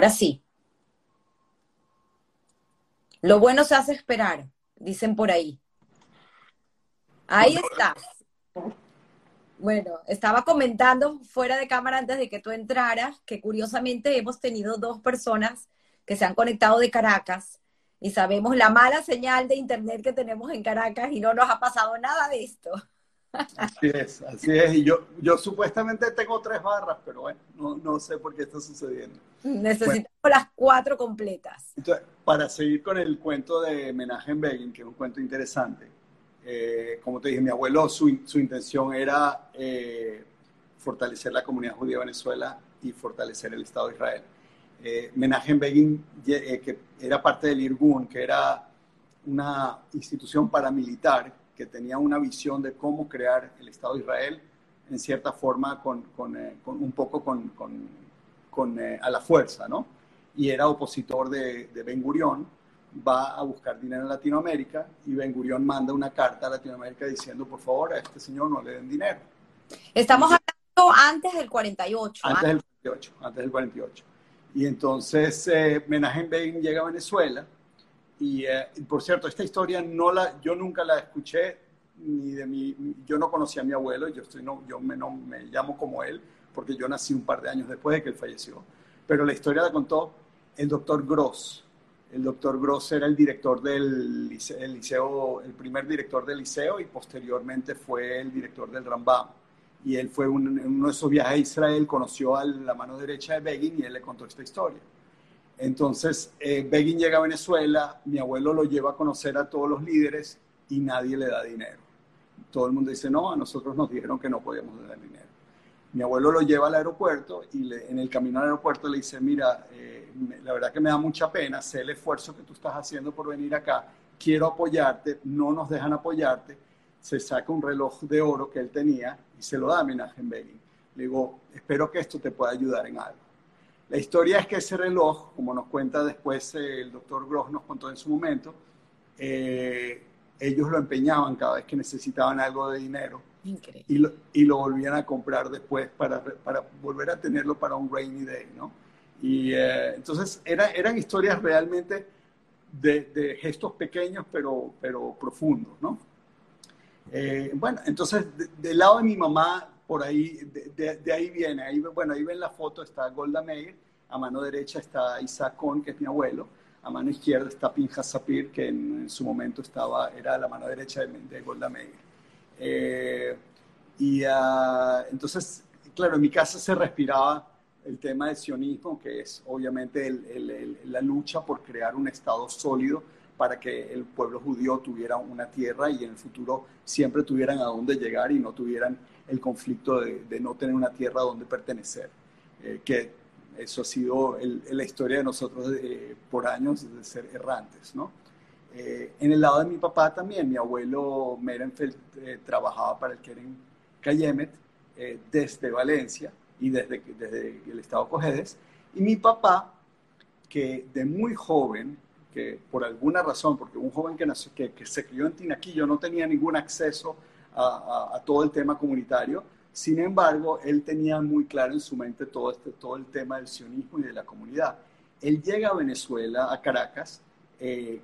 Ahora sí. Lo bueno se hace esperar, dicen por ahí. Ahí estás. Bueno, estaba comentando fuera de cámara antes de que tú entraras que curiosamente hemos tenido dos personas que se han conectado de Caracas y sabemos la mala señal de internet que tenemos en Caracas y no nos ha pasado nada de esto. Así es, así es. Y yo, yo supuestamente tengo tres barras, pero bueno, no, sé por qué está sucediendo. Necesitamos las cuatro completas. Entonces, para seguir con el cuento de Menachem Begin, que es un cuento interesante, eh, como te dije, mi abuelo, su, su intención era eh, fortalecer la comunidad judía de Venezuela y fortalecer el Estado de Israel. Eh, Menachem Begin, eh, que era parte del Irgun, que era una institución paramilitar que tenía una visión de cómo crear el Estado de Israel, en cierta forma, con, con, un poco con, con a la fuerza, ¿no? Y era opositor de, de Ben Gurión, va a buscar dinero en Latinoamérica y Ben Gurión manda una carta a Latinoamérica diciendo, por favor, a este señor no le den dinero. Estamos hablando antes del 48. Antes del 48, antes del 48. Y entonces eh, Menachem Begin llega a Venezuela y, eh, por cierto, esta historia no la, yo nunca la escuché ni de mi, yo no conocía a mi abuelo, yo, estoy, no, yo me, no, me llamo como él porque yo nací un par de años después de que él falleció. Pero la historia la contó el doctor Gross, el doctor Gross era el director del liceo, el, primer director del liceo y posteriormente fue el director del Rambam. Y él fue un, en uno de esos viajes a Israel, conoció a la mano derecha de Begin y él le contó esta historia. Entonces, eh, Begin llega a Venezuela, mi abuelo lo lleva a conocer a todos los líderes y nadie le da dinero. Todo el mundo dice, no, a nosotros nos dijeron que no podíamos dar dinero. Mi abuelo lo lleva al aeropuerto y en el camino al aeropuerto le dice, mira, eh, la verdad que me da mucha pena, sé el esfuerzo que tú estás haciendo por venir acá, quiero apoyarte, no nos dejan apoyarte. Se saca un reloj de oro que él tenía y se lo da a Menachem Begin. Le digo, espero que esto te pueda ayudar en algo. La historia es que ese reloj, como nos cuenta después eh, el doctor Gross, nos contó en su momento, eh, ellos lo empeñaban cada vez que necesitaban algo de dinero y lo, y lo, volvían a comprar después para, para, volver a tenerlo para un rainy day, ¿no? Y eh, entonces era, eran historias realmente de, de, gestos pequeños pero, pero profundos, ¿no? Eh, bueno, entonces del lado de mi mamá, por ahí, de, de, ahí viene, ahí, bueno, ahí ven la foto, está Golda Meir, a mano derecha está Isaac Kohn, que es mi abuelo, a mano izquierda está Pinja Sapir, que en, en, su momento estaba, era la mano derecha de, Golda Meir. Eh, y uh, entonces, claro, en mi casa se respiraba el tema del sionismo, que es obviamente el, el, la lucha por crear un Estado sólido para que el pueblo judío tuviera una tierra y en el futuro siempre tuvieran a dónde llegar y no tuvieran el conflicto de, de no tener una tierra donde pertenecer. Eh, que eso ha sido la historia de nosotros eh, por años de ser errantes, ¿no? Eh, en el lado de mi papá también, mi abuelo Merenfeld eh, trabajaba para el Keren Cayemet eh, desde Valencia y desde, desde el estado Cojedes. Y mi papá, que de muy joven, que por alguna razón, porque un joven que, nació, que, que se crió en Tinaquillo no tenía ningún acceso a, todo el tema comunitario, sin embargo, él tenía muy claro en su mente todo, este, todo el tema del sionismo y de la comunidad. Él llega a Venezuela, a Caracas, eh,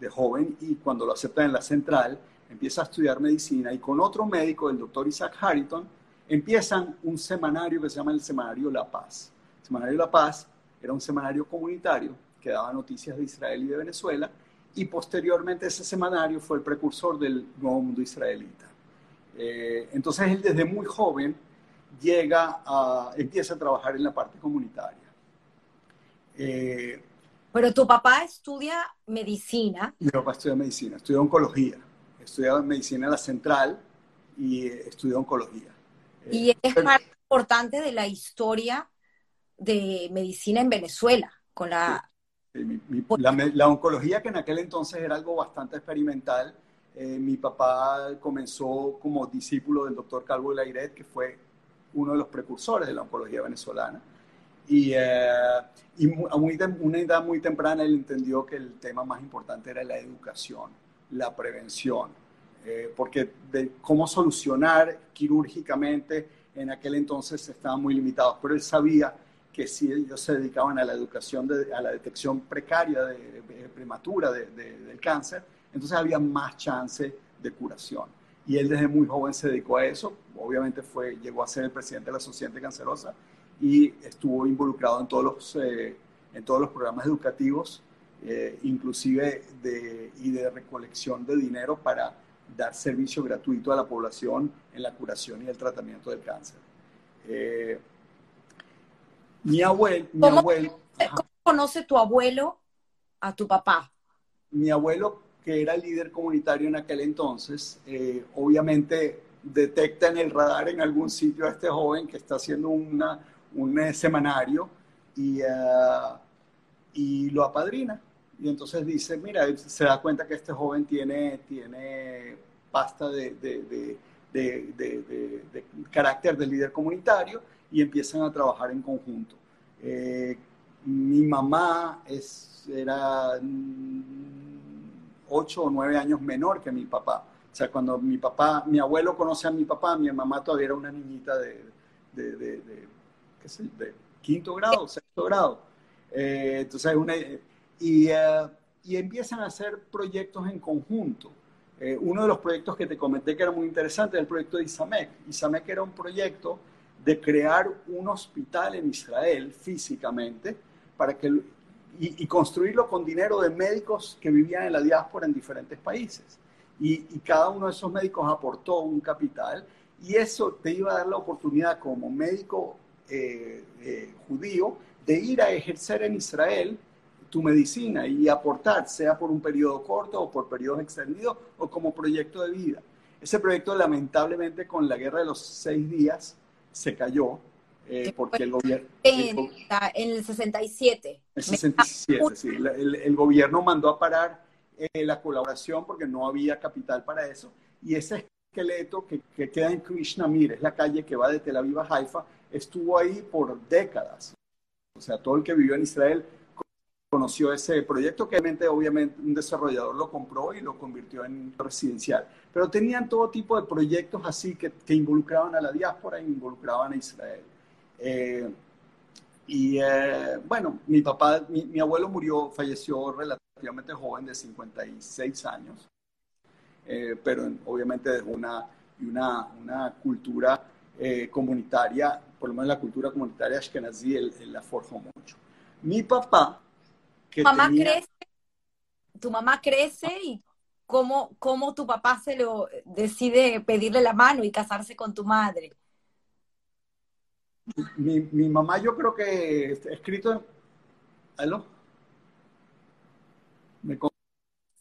de joven y cuando lo aceptan en la central, empieza a estudiar medicina y con otro médico, el doctor Isaac Harrington, empiezan un semanario que se llama el Semanario La Paz. El Semanario La Paz era un semanario comunitario que daba noticias de Israel y de Venezuela y posteriormente ese semanario fue el precursor del nuevo mundo israelita. Eh, entonces él desde muy joven llega a, empieza a trabajar en la parte comunitaria. Eh, pero tu papá estudia medicina. Mi papá estudia medicina, estudia oncología. Estudia medicina en la central y estudia oncología. Y es parte importante de la historia de medicina en Venezuela, con la... la, oncología que en aquel entonces era algo bastante experimental. Eh, mi papá comenzó como discípulo del doctor Calvo Lairet, que fue uno de los precursores de la oncología venezolana. Y, eh, a muy, una edad muy temprana él entendió que el tema más importante era la educación, la prevención, eh, porque de cómo solucionar quirúrgicamente en aquel entonces estaban muy limitados, pero él sabía que sí ellos se dedicaban a la educación, a la detección precaria, de, prematura del cáncer, entonces había más chance de curación. Y él desde muy joven se dedicó a eso, obviamente fue, llegó a ser el presidente de la Sociedad Cancerosa y estuvo involucrado en todos los, eh, en todos los programas educativos, eh, inclusive de, y de recolección de dinero para dar servicio gratuito a la población en la curación y el tratamiento del cáncer. Eh, mi abuelo... Mi ¿Cómo, abuelo ¿Cómo conoce tu abuelo a tu papá? Mi abuelo, que era líder comunitario en aquel entonces, eh, obviamente detecta en el radar en algún sitio a este joven que está haciendo una, un eh, semanario y, y lo apadrina. Y entonces dice, mira, se da cuenta que este joven tiene, tiene pasta de, de, de, de carácter de líder comunitario y empiezan a trabajar en conjunto. Eh, mi mamá es, era ocho o nueve años menor que mi papá. O sea, cuando mi papá, mi abuelo conoce a mi papá, mi mamá todavía era una niñita de, de, de, ¿qué sé, de quinto grado, sexto grado. Eh, entonces, una, y, uh, y empiezan a hacer proyectos en conjunto. Eh, uno de los proyectos que te comenté que era muy interesante era el proyecto de Isamek. Isamek era un proyecto de crear un hospital en Israel físicamente para que, y, construirlo con dinero de médicos que vivían en la diáspora en diferentes países. Y, cada uno de esos médicos aportó un capital y eso te iba a dar la oportunidad como médico eh, eh, judío de ir a ejercer en Israel tu medicina y aportar, sea por un periodo corto o por periodos extendidos o como proyecto de vida. Ese proyecto lamentablemente con la guerra de los seis días se cayó eh, porque el gobierno... En, el 67. El 67, sí. El, el, gobierno mandó a parar eh, la colaboración porque no había capital para eso. Y ese esqueleto que, que queda en Krishnamir, es la calle que va de Tel Aviv a Haifa, estuvo ahí por décadas. O sea, todo el que vivió en Israel conoció ese proyecto que obviamente un desarrollador lo compró y lo convirtió en residencial. Pero tenían todo tipo de proyectos así que, que involucraban a la diáspora e involucraban a Israel. Eh, y eh, bueno, mi papá, mi, abuelo murió, falleció relativamente joven, de 56 años, eh, pero obviamente dejó una, una, una cultura comunitaria, por lo menos la cultura comunitaria ashkenazí, él, él la forjó mucho. Mi papá tu mamá crece, tu mamá crece y cómo, cómo tu papá se lo decide pedirle la mano y casarse con tu madre. Mi, mi mamá yo creo que escrito en... ¿Aló?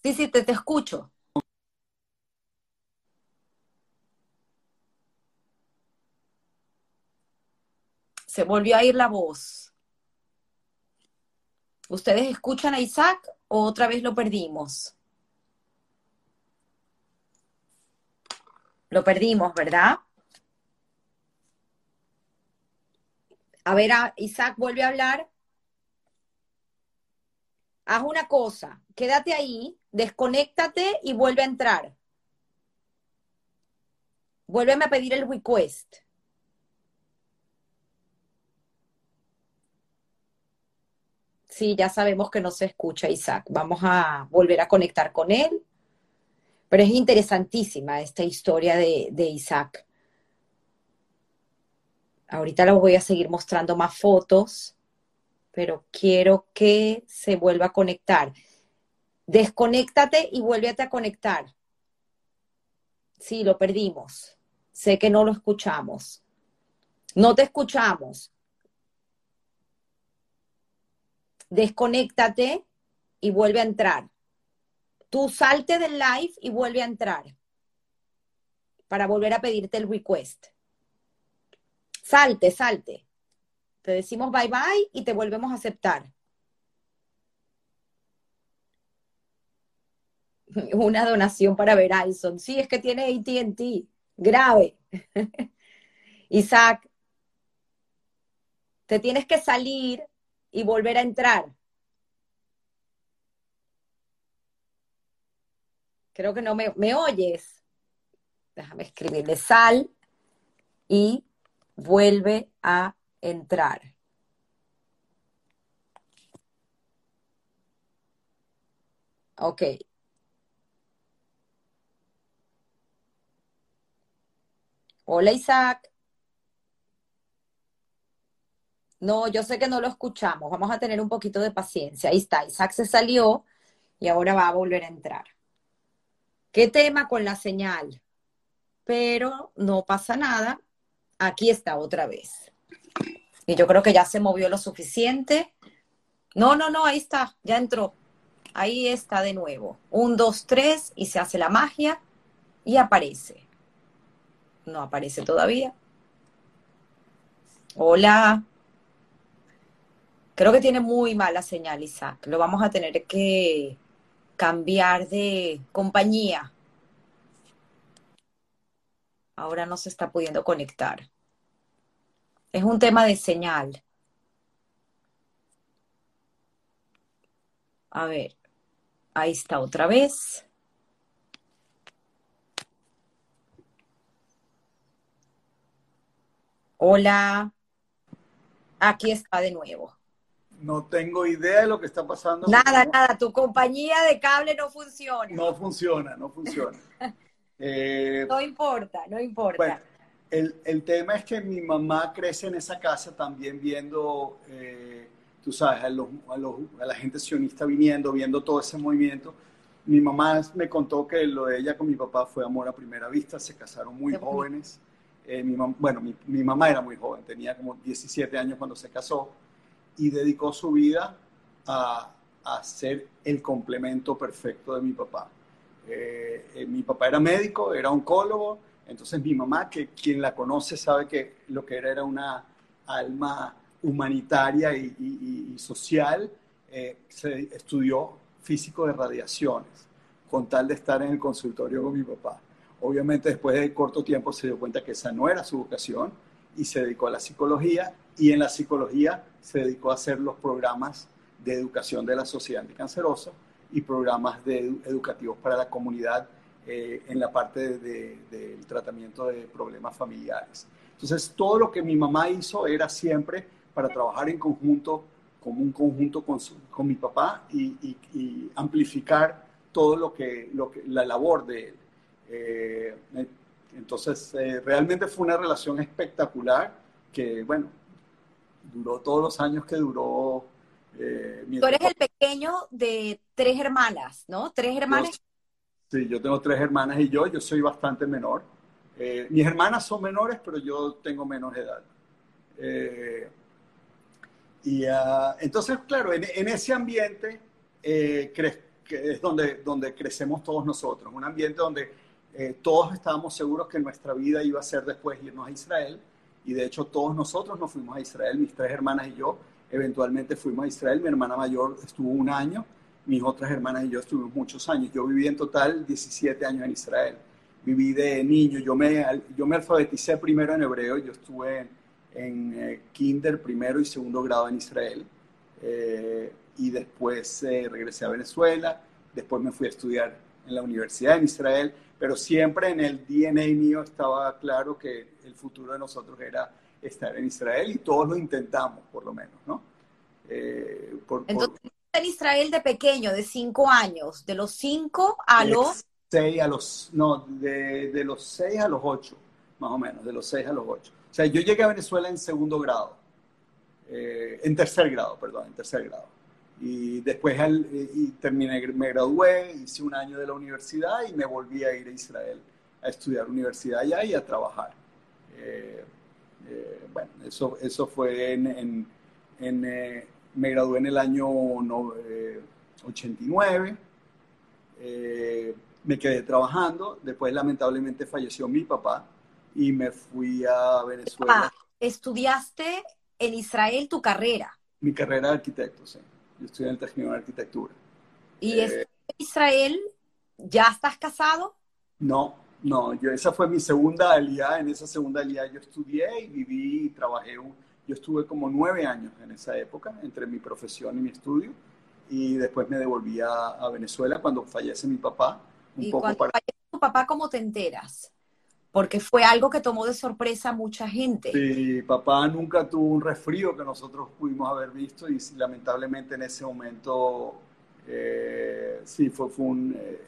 Sí, sí, te, te escucho. Se volvió a ir la voz. ¿Ustedes escuchan a Isaac o otra vez lo perdimos? Lo perdimos, ¿verdad? A ver, Isaac vuelve a hablar. Haz una cosa, quédate ahí, desconéctate y vuelve a entrar. Vuélveme a pedir el request. Sí, ya sabemos que no se escucha Isaac. Vamos a volver a conectar con él. Pero es interesantísima esta historia de, Isaac. Ahorita les voy a seguir mostrando más fotos, pero quiero que se vuelva a conectar. Desconéctate y vuélvete a conectar. Sí, lo perdimos. Sé que no lo escuchamos. No te escuchamos. desconéctate y vuelve a entrar. Tú salte del live y vuelve a entrar para volver a pedirte el request. Salte, salte. Te decimos bye bye y te volvemos a aceptar. Una donación para Verizon. Sí, es que tiene ATT. Grave. Isaac, te tienes que salir y volver a entrar. Creo que no me, me oyes. Déjame escribirle sal y vuelve a entrar. Ok. Hola Isaac. No, yo sé que no lo escuchamos. Vamos a tener un poquito de paciencia. Ahí está. Isaac se salió y ahora va a volver a entrar. ¿Qué tema con la señal? Pero no pasa nada. Aquí está otra vez. Y yo creo que ya se movió lo suficiente. No, no, no, ahí está. Ya entró. Ahí está de nuevo. Un, dos, tres y se hace la magia y aparece. No aparece todavía. Hola. Creo que tiene muy mala señal, Isaac. Lo vamos a tener que cambiar de compañía. Ahora no se está pudiendo conectar. Es un tema de señal. A ver. Ahí está otra vez. Hola. Aquí está de nuevo. No tengo idea de lo que está pasando. Nada, nada. Tu compañía de cable no funciona. No funciona, no funciona. eh, no importa, no importa. Bueno, el, el, tema es que mi mamá crece en esa casa también viendo eh, tú sabes, a, los, a, los, a, la gente sionista viniendo, viendo todo ese movimiento. Mi mamá me contó que lo de ella con mi papá fue amor a primera vista, se casaron muy jóvenes. Eh, mi bueno, mi, mi, mamá era muy joven, tenía como 17 años cuando se casó y dedicó su vida a, a ser el complemento perfecto de mi papá. Eh, eh, mi papá era médico, era oncólogo, entonces mi mamá, que quien la conoce sabe que lo que era era una alma humanitaria y, social, eh, se estudió físico de radiaciones, con tal de estar en el consultorio con mi papá. Obviamente después de corto tiempo se dio cuenta que esa no era su vocación y se dedicó a la psicología y en la psicología se dedicó a hacer los programas de educación de la sociedad anticancerosa y programas de educativos para la comunidad eh, en la parte del tratamiento de problemas familiares. Entonces, todo lo que mi mamá hizo era siempre para trabajar en conjunto, como un conjunto con, con mi papá y, y, amplificar todo lo que, lo que, la labor de él. Eh, entonces, eh, realmente fue una relación espectacular que, bueno, duró todos los años que duró. Eh, Tú eres el pequeño de tres hermanas, ¿no? Tres hermanas. sí, yo tengo tres hermanas y yo, yo soy bastante menor. mis hermanas son menores, pero yo tengo menos edad. Y uh, entonces, claro, en, en ese ambiente eh, que es donde, donde crecemos todos nosotros, un ambiente donde eh, todos estábamos seguros que nuestra vida iba a ser después irnos a Israel, y de hecho todos nosotros nos fuimos a Israel, mis tres hermanas y yo, eventualmente fuimos a Israel, mi hermana mayor estuvo un año, mis otras hermanas y yo estuvimos muchos años, yo viví en total 17 años en Israel, viví de niño, yo me, yo me alfabeticé primero en hebreo, yo estuve en en eh, kinder, primero y segundo grado en Israel. Eh, y después eh, regresé a Venezuela, después me fui a estudiar en la universidad en Israel, pero siempre en el DNA mío estaba claro que el futuro de nosotros era estar en Israel y todos lo intentamos, por lo menos, ¿no? por, Entonces, en Israel de pequeño, de cinco años, de los cinco a los... Seis a los, no, de, de los seis a los ocho, más o menos, de los seis a los ocho. O sea, yo llegué a Venezuela en segundo grado, eh, en tercer grado, perdón, en tercer grado. Y después y terminé, me gradué, hice un año de la universidad y me volví a ir a Israel a estudiar universidad allá y a trabajar. Eh, eh, bueno, eso, eso fue en, en, me gradué en el año 89, me quedé trabajando, después lamentablemente falleció mi papá y me fui a Venezuela. Ah, ¿Estudiaste en Israel tu carrera? Mi carrera de arquitecto, sí. Yo estudié en el técnico de arquitectura. ¿Y eh, en Israel ya estás casado? No, no, yo esa fue mi segunda aliada. En esa segunda aliada yo estudié y viví y trabajé. Yo estuve como nueve años en esa época entre mi profesión y mi estudio. Y después me devolví a, Venezuela cuando fallece mi papá. Un ¿Y poco cuando fallece tu papá, cómo te enteras? porque fue algo que tomó de sorpresa a mucha gente. Sí, papá nunca tuvo un resfrío que nosotros pudimos haber visto y lamentablemente en ese momento Eh, sí, fue, fue un... Eh,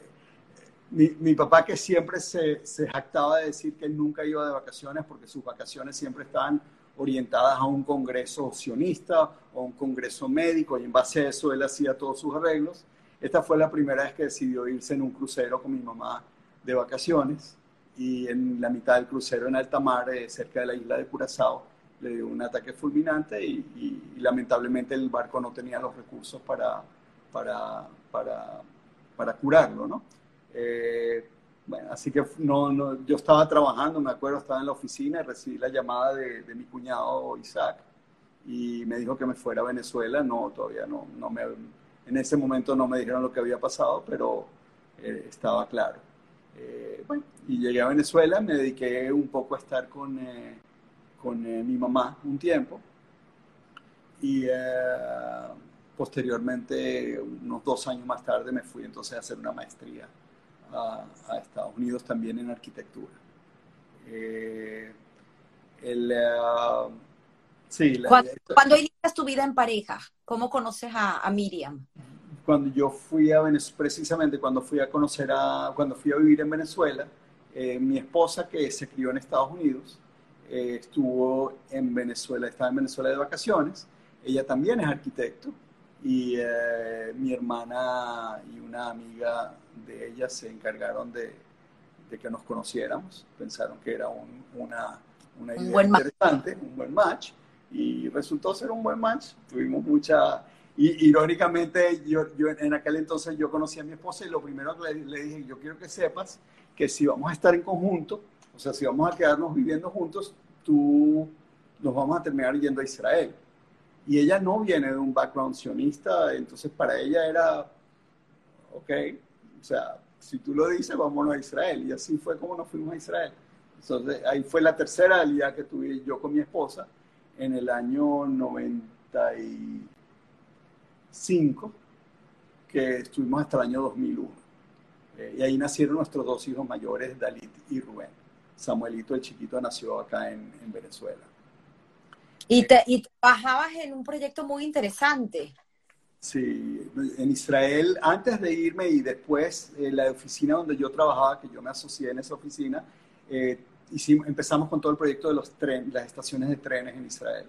mi, mi, papá que siempre se, se, jactaba de decir que él nunca iba de vacaciones porque sus vacaciones siempre estaban orientadas a un congreso sionista o un congreso médico y en base a eso él hacía todos sus arreglos. Esta fue la primera vez que decidió irse en un crucero con mi mamá de vacaciones y en la mitad del crucero en alta mar, eh, cerca de la isla de Curazao, le dio un ataque fulminante y, y, lamentablemente el barco no tenía los recursos para, para, para, para curarlo, ¿no? Eh, bueno, así que no, no, yo estaba trabajando, me acuerdo, estaba en la oficina y recibí la llamada de, mi cuñado Isaac y me dijo que me fuera a Venezuela. No, todavía no, no me, en ese momento no me dijeron lo que había pasado, pero eh, estaba claro. Eh, bueno, y llegué a Venezuela, me dediqué un poco a estar con, con mi mamá un tiempo y posteriormente, unos dos años más tarde, me fui entonces a hacer una maestría a, a Estados Unidos también en arquitectura. Eh, el, uh, sí, la, cuando, cuando, inicias tu vida en pareja, ¿cómo conoces a, a Miriam? Cuando yo fui a Venezuela, precisamente cuando fui a conocer a, cuando fui a vivir en Venezuela, eh, mi esposa que se crió en Estados Unidos, eh, estuvo en Venezuela, estaba en Venezuela de vacaciones, ella también es arquitecto y eh, mi hermana y una amiga de ella se encargaron de, de que nos conociéramos, pensaron que era un, una, una idea un interesante, match. un buen match, y resultó ser un buen match, tuvimos mucha... Y irónicamente, yo, yo en aquel entonces yo conocí a mi esposa y lo primero que le, le dije, yo quiero que sepas que si vamos a estar en conjunto, o sea, si vamos a quedarnos viviendo juntos, tú nos vamos a terminar yendo a Israel. Y ella no viene de un background sionista, entonces para ella era, ok, o sea, si tú lo dices, vámonos a Israel. Y así fue como nos fuimos a Israel. Entonces, ahí fue la tercera alianza que tuve yo con mi esposa en el año 95, que estuvimos hasta el año 2001. Eh, y ahí nacieron nuestros dos hijos mayores, Dalit y Rubén. Samuelito, el chiquito, nació acá en, en Venezuela. Y, te, y trabajabas en un proyecto muy interesante. Sí, en Israel, antes de irme y después, eh, la oficina donde yo trabajaba, que yo me asocié en esa oficina, eh, hicimos, empezamos con todo el proyecto de los tren, las estaciones de trenes en Israel.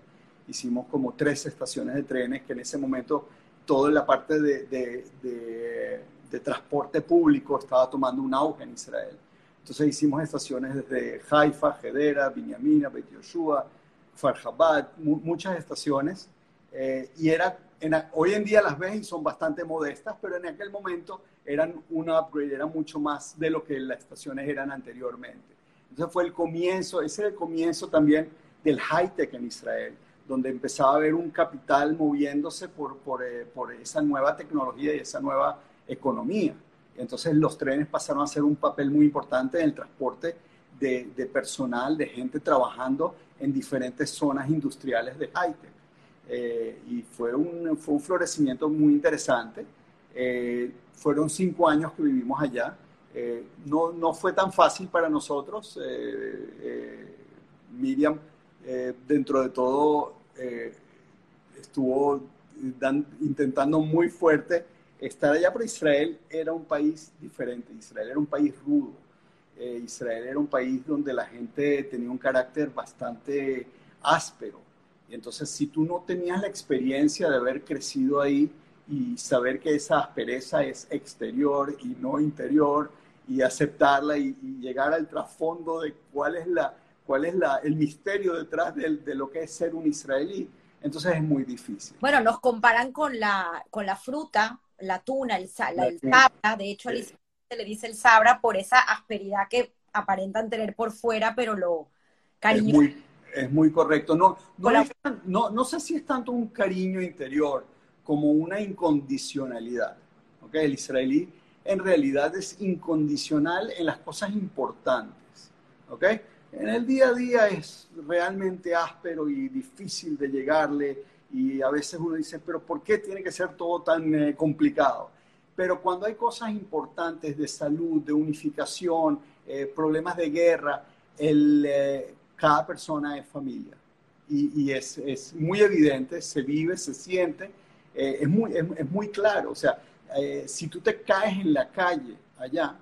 Hicimos como tres estaciones de trenes que en ese momento toda la parte de, de, de, de transporte público estaba tomando un auge en Israel. Entonces hicimos estaciones desde Haifa, Hedera, Binyamina, Bet Yoshua, Farhabad, mu muchas estaciones. Eh, y era, en, hoy en día las ves y son bastante modestas, pero en aquel momento eran un upgrade, era mucho más de lo que las estaciones eran anteriormente. Entonces fue el comienzo, ese era el comienzo también del high-tech en Israel, donde empezaba a haber un capital moviéndose por, por, eh, por esa nueva tecnología y esa nueva economía. Entonces los trenes pasaron a ser un papel muy importante en el transporte de, de personal, de gente trabajando en diferentes zonas industriales de high-tech. Eh, y fue un, fue un florecimiento muy interesante. Eh, fueron cinco años que vivimos allá. Eh, no, no fue tan fácil para nosotros. Miriam, dentro de todo, estuvo dan, intentando muy fuerte estar allá, pero Israel era un país diferente. Israel era un país rudo. Israel era un país donde la gente tenía un carácter bastante áspero y entonces, si tú no tenías la experiencia de haber crecido ahí y saber que esa aspereza es exterior y no interior, y aceptarla y, y llegar al trasfondo de cuál es, la, cuál es la, el misterio detrás de, de, lo que es ser un israelí, entonces es muy difícil. Bueno, nos comparan con la, con la fruta, la tuna, el, la, el sabra, de hecho sí. Se le dice el sabra por esa asperidad que aparentan tener por fuera, pero lo cariñoso es muy correcto. No, no, es, no, no, sé si es tanto un cariño interior como una incondicionalidad. ¿okay? El israelí en realidad es incondicional en las cosas importantes. ¿okay? En el día a día es realmente áspero y difícil de llegarle y a veces uno dice, pero ¿por qué tiene que ser todo tan eh, complicado? Pero cuando hay cosas importantes de salud, de unificación, eh, problemas de guerra, el, eh, cada persona es familia. Y, y es, es, muy evidente, se vive, se siente, eh, es, muy, es, es, muy claro. O sea, eh, si tú te caes en la calle allá,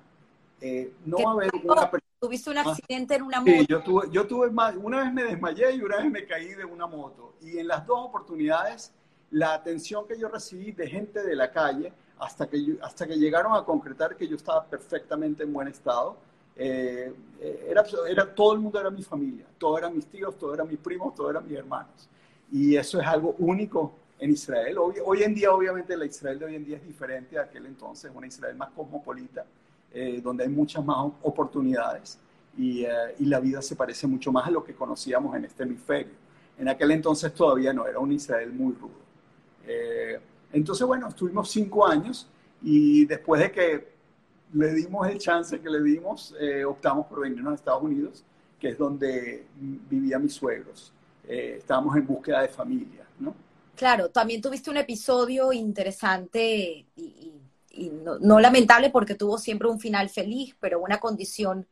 eh, no va a haber una persona. ¿Tuviste un accidente en una moto? Sí, yo tuve, yo tuve más, una vez me desmayé y una vez me caí de una moto. Y en las dos oportunidades, la atención que yo recibí de gente de la calle, hasta que, hasta que llegaron a concretar que yo estaba perfectamente en buen estado, eh, era, era, todo el mundo era mi familia, todos eran mis tíos, todos eran mis primos, todos eran mis hermanos. Y eso es algo único en Israel. Hoy, hoy, en día, obviamente, la Israel de hoy en día es diferente a aquel entonces, una Israel más cosmopolita, eh, donde hay muchas más oportunidades y, eh, y, la vida se parece mucho más a lo que conocíamos en este hemisferio. En aquel entonces todavía no, era un Israel muy rudo. Entonces, bueno, estuvimos cinco años y después de que le dimos el chance que le dimos, eh, optamos por venirnos a Estados Unidos, que es donde vivían mis suegros. Eh, estábamos en búsqueda de familia, ¿no? Claro, también tuviste un episodio interesante y, no, lamentable porque tuvo siempre un final feliz, pero una condición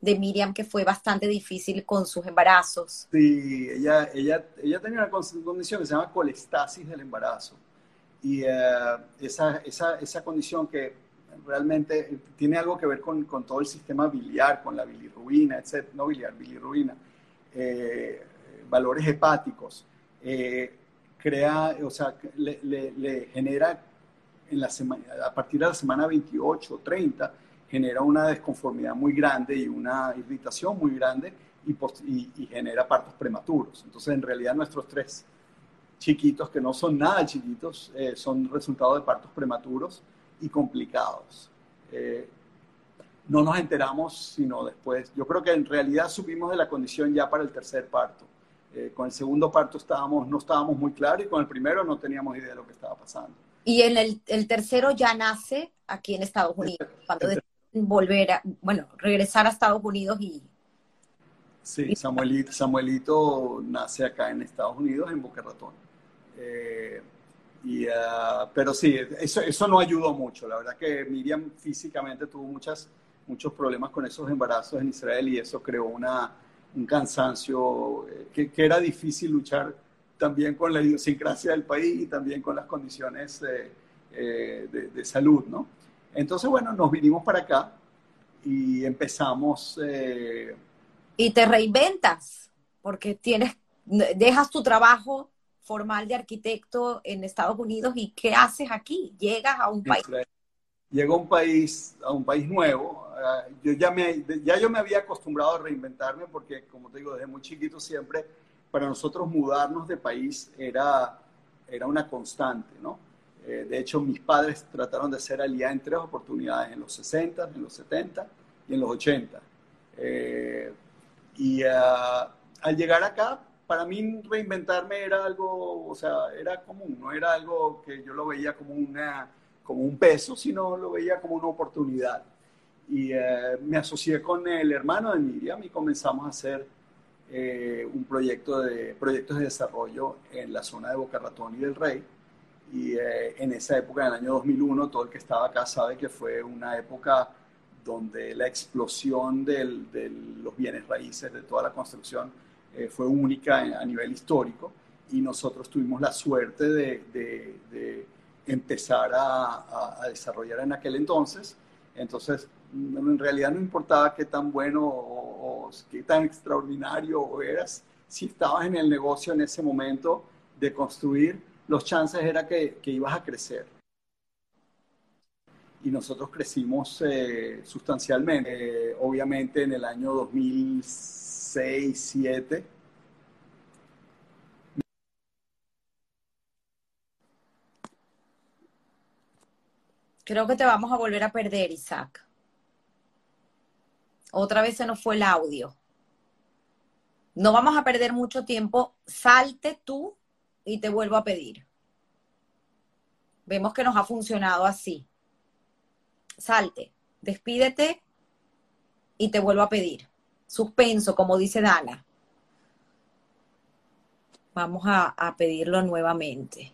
de Miriam que fue bastante difícil con sus embarazos. Sí, ella, ella, ella tenía una condición que se llama colestasis del embarazo. Y eh, esa, esa, esa condición que realmente tiene algo que ver con, con, todo el sistema biliar, con la bilirrubina, etc. No biliar, bilirrubina. Eh, valores hepáticos. Eh, crea, o sea, le, le, genera en la semana, a partir de la semana 28 o 30, genera una desconformidad muy grande y una irritación muy grande y, y, genera partos prematuros. Entonces, en realidad, nuestros tres chiquitos, que no son nada chiquitos, eh, son resultado de partos prematuros y complicados. Eh, no nos enteramos sino después. Yo creo que en realidad supimos de la condición ya para el tercer parto. Eh, con el segundo parto estábamos, no estábamos muy claros y con el primero no teníamos idea de lo que estaba pasando. Y en el, el tercero ya nace aquí en Estados Unidos, cuando volver a, bueno, regresar a Estados Unidos y... Sí, Samuelito, Samuelito nace acá en Estados Unidos, en Boca Ratón. Eh, y, ah, pero sí, eso, eso no ayudó mucho. La verdad que Miriam físicamente tuvo muchas, muchos problemas con esos embarazos en Israel y eso creó una, un cansancio eh, que, que, era difícil luchar también con la idiosincrasia del país y también con las condiciones eh, de, de, salud, ¿no? Entonces, bueno, nos vinimos para acá y empezamos... Eh, y te reinventas, porque tienes, dejas tu trabajo formal de arquitecto en Estados Unidos y qué haces aquí? Llegas a un país. Llego a un país, a un país nuevo. Ah, yo ya, me, ya yo me había acostumbrado a reinventarme porque, como te digo, desde muy chiquito siempre, para nosotros mudarnos de país era, era una constante, ¿no? Eh, de hecho, mis padres trataron de hacer alianza en tres oportunidades, en los 60, en los 70 y en los 80. Eh, y ah, al llegar acá, para mí reinventarme era algo, o sea, era común, no era algo que yo lo veía como, una, como un peso, sino lo veía como una oportunidad. Y eh, me asocié con el hermano de Miriam y comenzamos a hacer eh, un proyecto de proyectos de desarrollo en la zona de Boca Ratón y del Rey. Y eh, en esa época, en el año 2001, todo el que estaba acá sabe que fue una época donde la explosión de los bienes raíces, de toda la construcción, eh, fue única a nivel histórico y nosotros tuvimos la suerte de, empezar a, desarrollar en aquel entonces. Entonces, en realidad no importaba qué tan bueno o, qué tan extraordinario eras, si estabas en el negocio en ese momento de construir, los chances era que, ibas a crecer. Y nosotros crecimos eh, sustancialmente. Eh, obviamente en el año 2006 6, 7. Creo que te vamos a volver a perder, Isaac. Otra vez se nos fue el audio. No vamos a perder mucho tiempo. Salte tú y te vuelvo a pedir. Vemos que nos ha funcionado así. Salte, despídete y te vuelvo a pedir suspenso, como dice Dana. Vamos a, pedirlo nuevamente.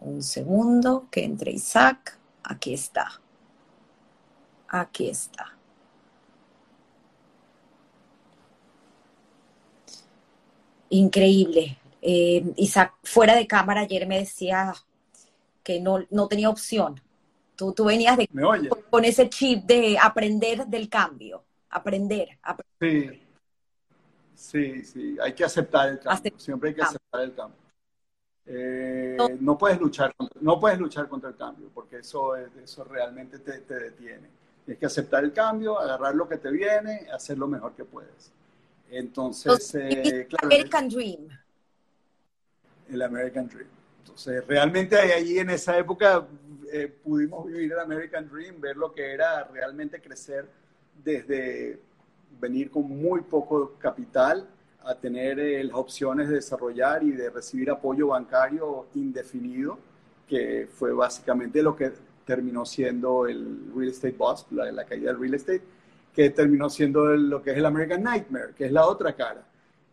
Un segundo, que entre Isaac. Aquí está. Aquí está. Increíble. Eh, Isaac, fuera de cámara, ayer me decía, que no, no tenía opción. Tú, tú venías de, ¿Me oye? con ese chip de aprender del cambio, aprender. aprender. Sí, sí, sí, hay que aceptar el cambio, siempre hay que aceptar el cambio. Eh, no, puedes luchar contra, no puedes luchar contra el cambio, porque eso, eso realmente te, te detiene. Tienes que aceptar el cambio, agarrar lo que te viene, hacer lo mejor que puedes. Entonces, eh, claro, American Dream. El American Dream. Entonces, realmente ahí en esa época eh, pudimos vivir el American Dream, ver lo que era realmente crecer desde venir con muy poco capital a tener eh, las opciones de desarrollar y de recibir apoyo bancario indefinido, que fue básicamente lo que terminó siendo el real estate bust, la, la caída del real estate, que terminó siendo lo que es el American Nightmare, que es la otra cara.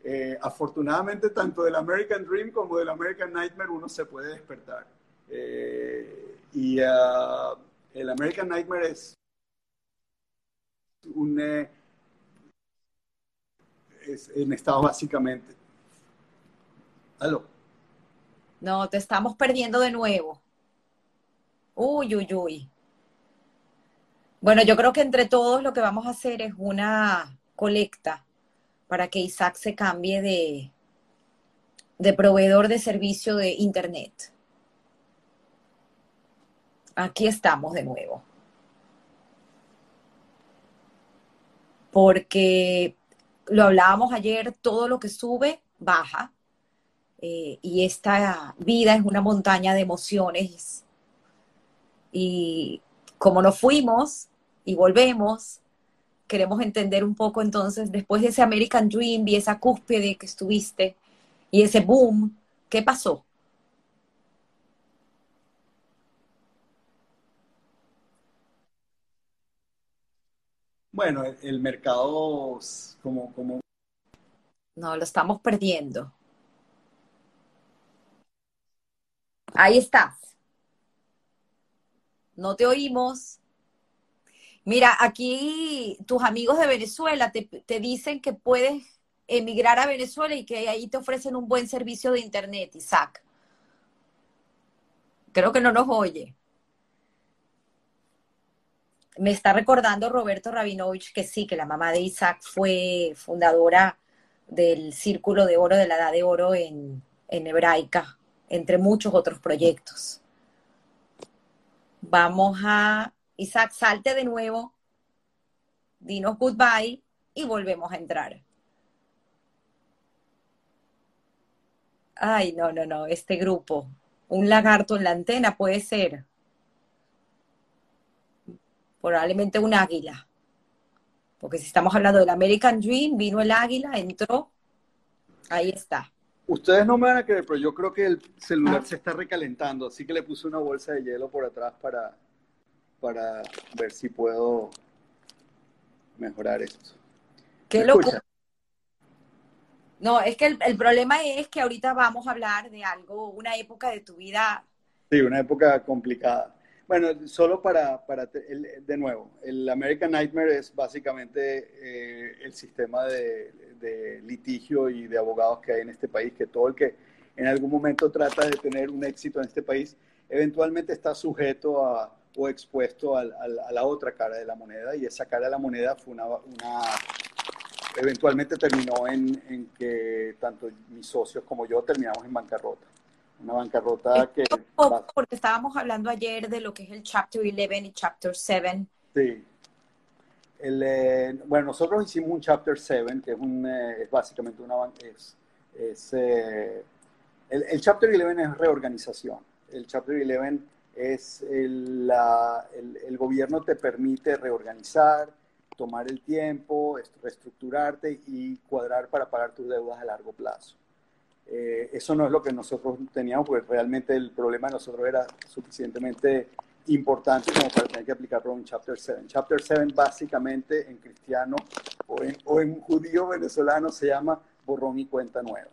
Eh, afortunadamente, tanto del American Dream como del American Nightmare uno se puede despertar. Eh, y uh, el American Nightmare es un... Eh, es en estado básicamente. ¿Aló? No, te estamos perdiendo de nuevo. Uy, uy, uy. Bueno, yo creo que entre todos lo que vamos a hacer es una colecta para que Isaac se cambie de, de proveedor de servicio de Internet. Aquí estamos de nuevo. Porque lo hablábamos ayer, todo lo que sube baja. Eh, y esta vida es una montaña de emociones. Y como nos fuimos y volvemos, queremos entender un poco entonces, después de ese American Dream y esa cúspide que estuviste y ese boom, ¿qué pasó? Bueno, el, mercado como, como... No, lo estamos perdiendo. Ahí estás. No te oímos. Mira, aquí tus amigos de Venezuela te, dicen que puedes emigrar a Venezuela y que ahí te ofrecen un buen servicio de internet, Isaac. Creo que no nos oye. Me está recordando Roberto Rabinovich que sí, que la mamá de Isaac fue fundadora del Círculo de Oro de la Edad de Oro en, en Hebraica, entre muchos otros proyectos. Vamos a Isaac, salte de nuevo, dinos goodbye y volvemos a entrar. Ay, no, no, no, este grupo. Un lagarto en la antena puede ser. Probablemente un águila. Porque si estamos hablando del American Dream, vino el águila, entró. Ahí está. Ustedes no me van a creer, pero yo creo que el celular se está recalentando, así que le puse una bolsa de hielo por atrás para, para ver si puedo mejorar esto. ¿Qué locura? No, es que el, problema es que ahorita vamos a hablar de algo, una época de tu vida. Sí, una época complicada. Bueno, solo para, para de nuevo, el American Nightmare es básicamente eh, el sistema de, de, litigio y de abogados que hay en este país, que todo el que en algún momento trata de tener un éxito en este país, eventualmente está sujeto a, o expuesto a, la otra cara de la moneda y esa cara de la moneda fue una, eventualmente terminó en, que tanto mis socios como yo terminamos en bancarrota. Una bancarrota que... Porque estábamos hablando ayer de lo que es el Chapter 11 y Chapter 7. Sí. Eh, bueno, nosotros hicimos un Chapter 7, que es, un, eh, es básicamente una... Es, es eh, el, el Chapter 11 es reorganización. El Chapter 11 es el, el, gobierno te permite reorganizar, tomar el tiempo, reestructurarte y cuadrar para pagar tus deudas a largo plazo. Eh, eso no es lo que nosotros teníamos, porque realmente el problema de nosotros era suficientemente importante como para tener que aplicarlo en Chapter 7. Chapter 7 básicamente en cristiano o en, o en judío venezolano se llama borrón y cuenta nueva.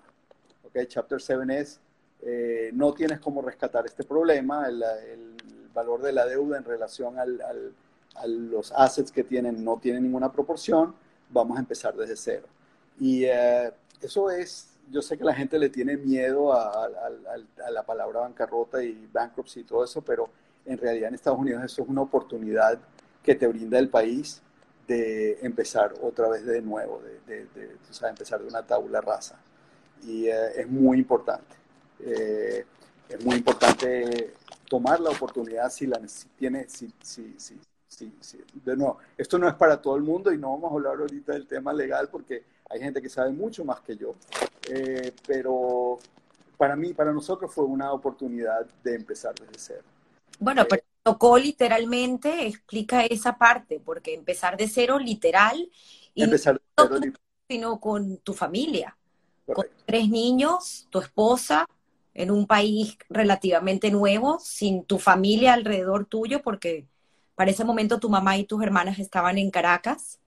Okay? Chapter 7 es eh, no tienes cómo rescatar este problema, el, valor de la deuda en relación al, a los assets que tienen no tiene ninguna proporción, vamos a empezar desde cero. Y eh, eso es yo sé que la gente le tiene miedo a, la palabra bancarrota y bankruptcy y todo eso, pero en realidad en Estados Unidos eso es una oportunidad que te brinda el país de empezar otra vez de nuevo, de, empezar de una tabla rasa. Y eh, es muy importante. Eh, es muy importante tomar la oportunidad si la tiene, si, si, si, si, de nuevo, esto no es para todo el mundo y no vamos a hablar ahorita del tema legal porque hay gente que sabe mucho más que yo, eh, pero para mí, para nosotros fue una oportunidad de empezar desde cero. Bueno, pero tocó literalmente, explica esa parte, porque empezar de cero literal y empezar no de cero, sino con tu familia, con tres niños, tu esposa, en un país relativamente nuevo, sin tu familia alrededor tuyo, porque para ese momento tu mamá y tus hermanas estaban en Caracas.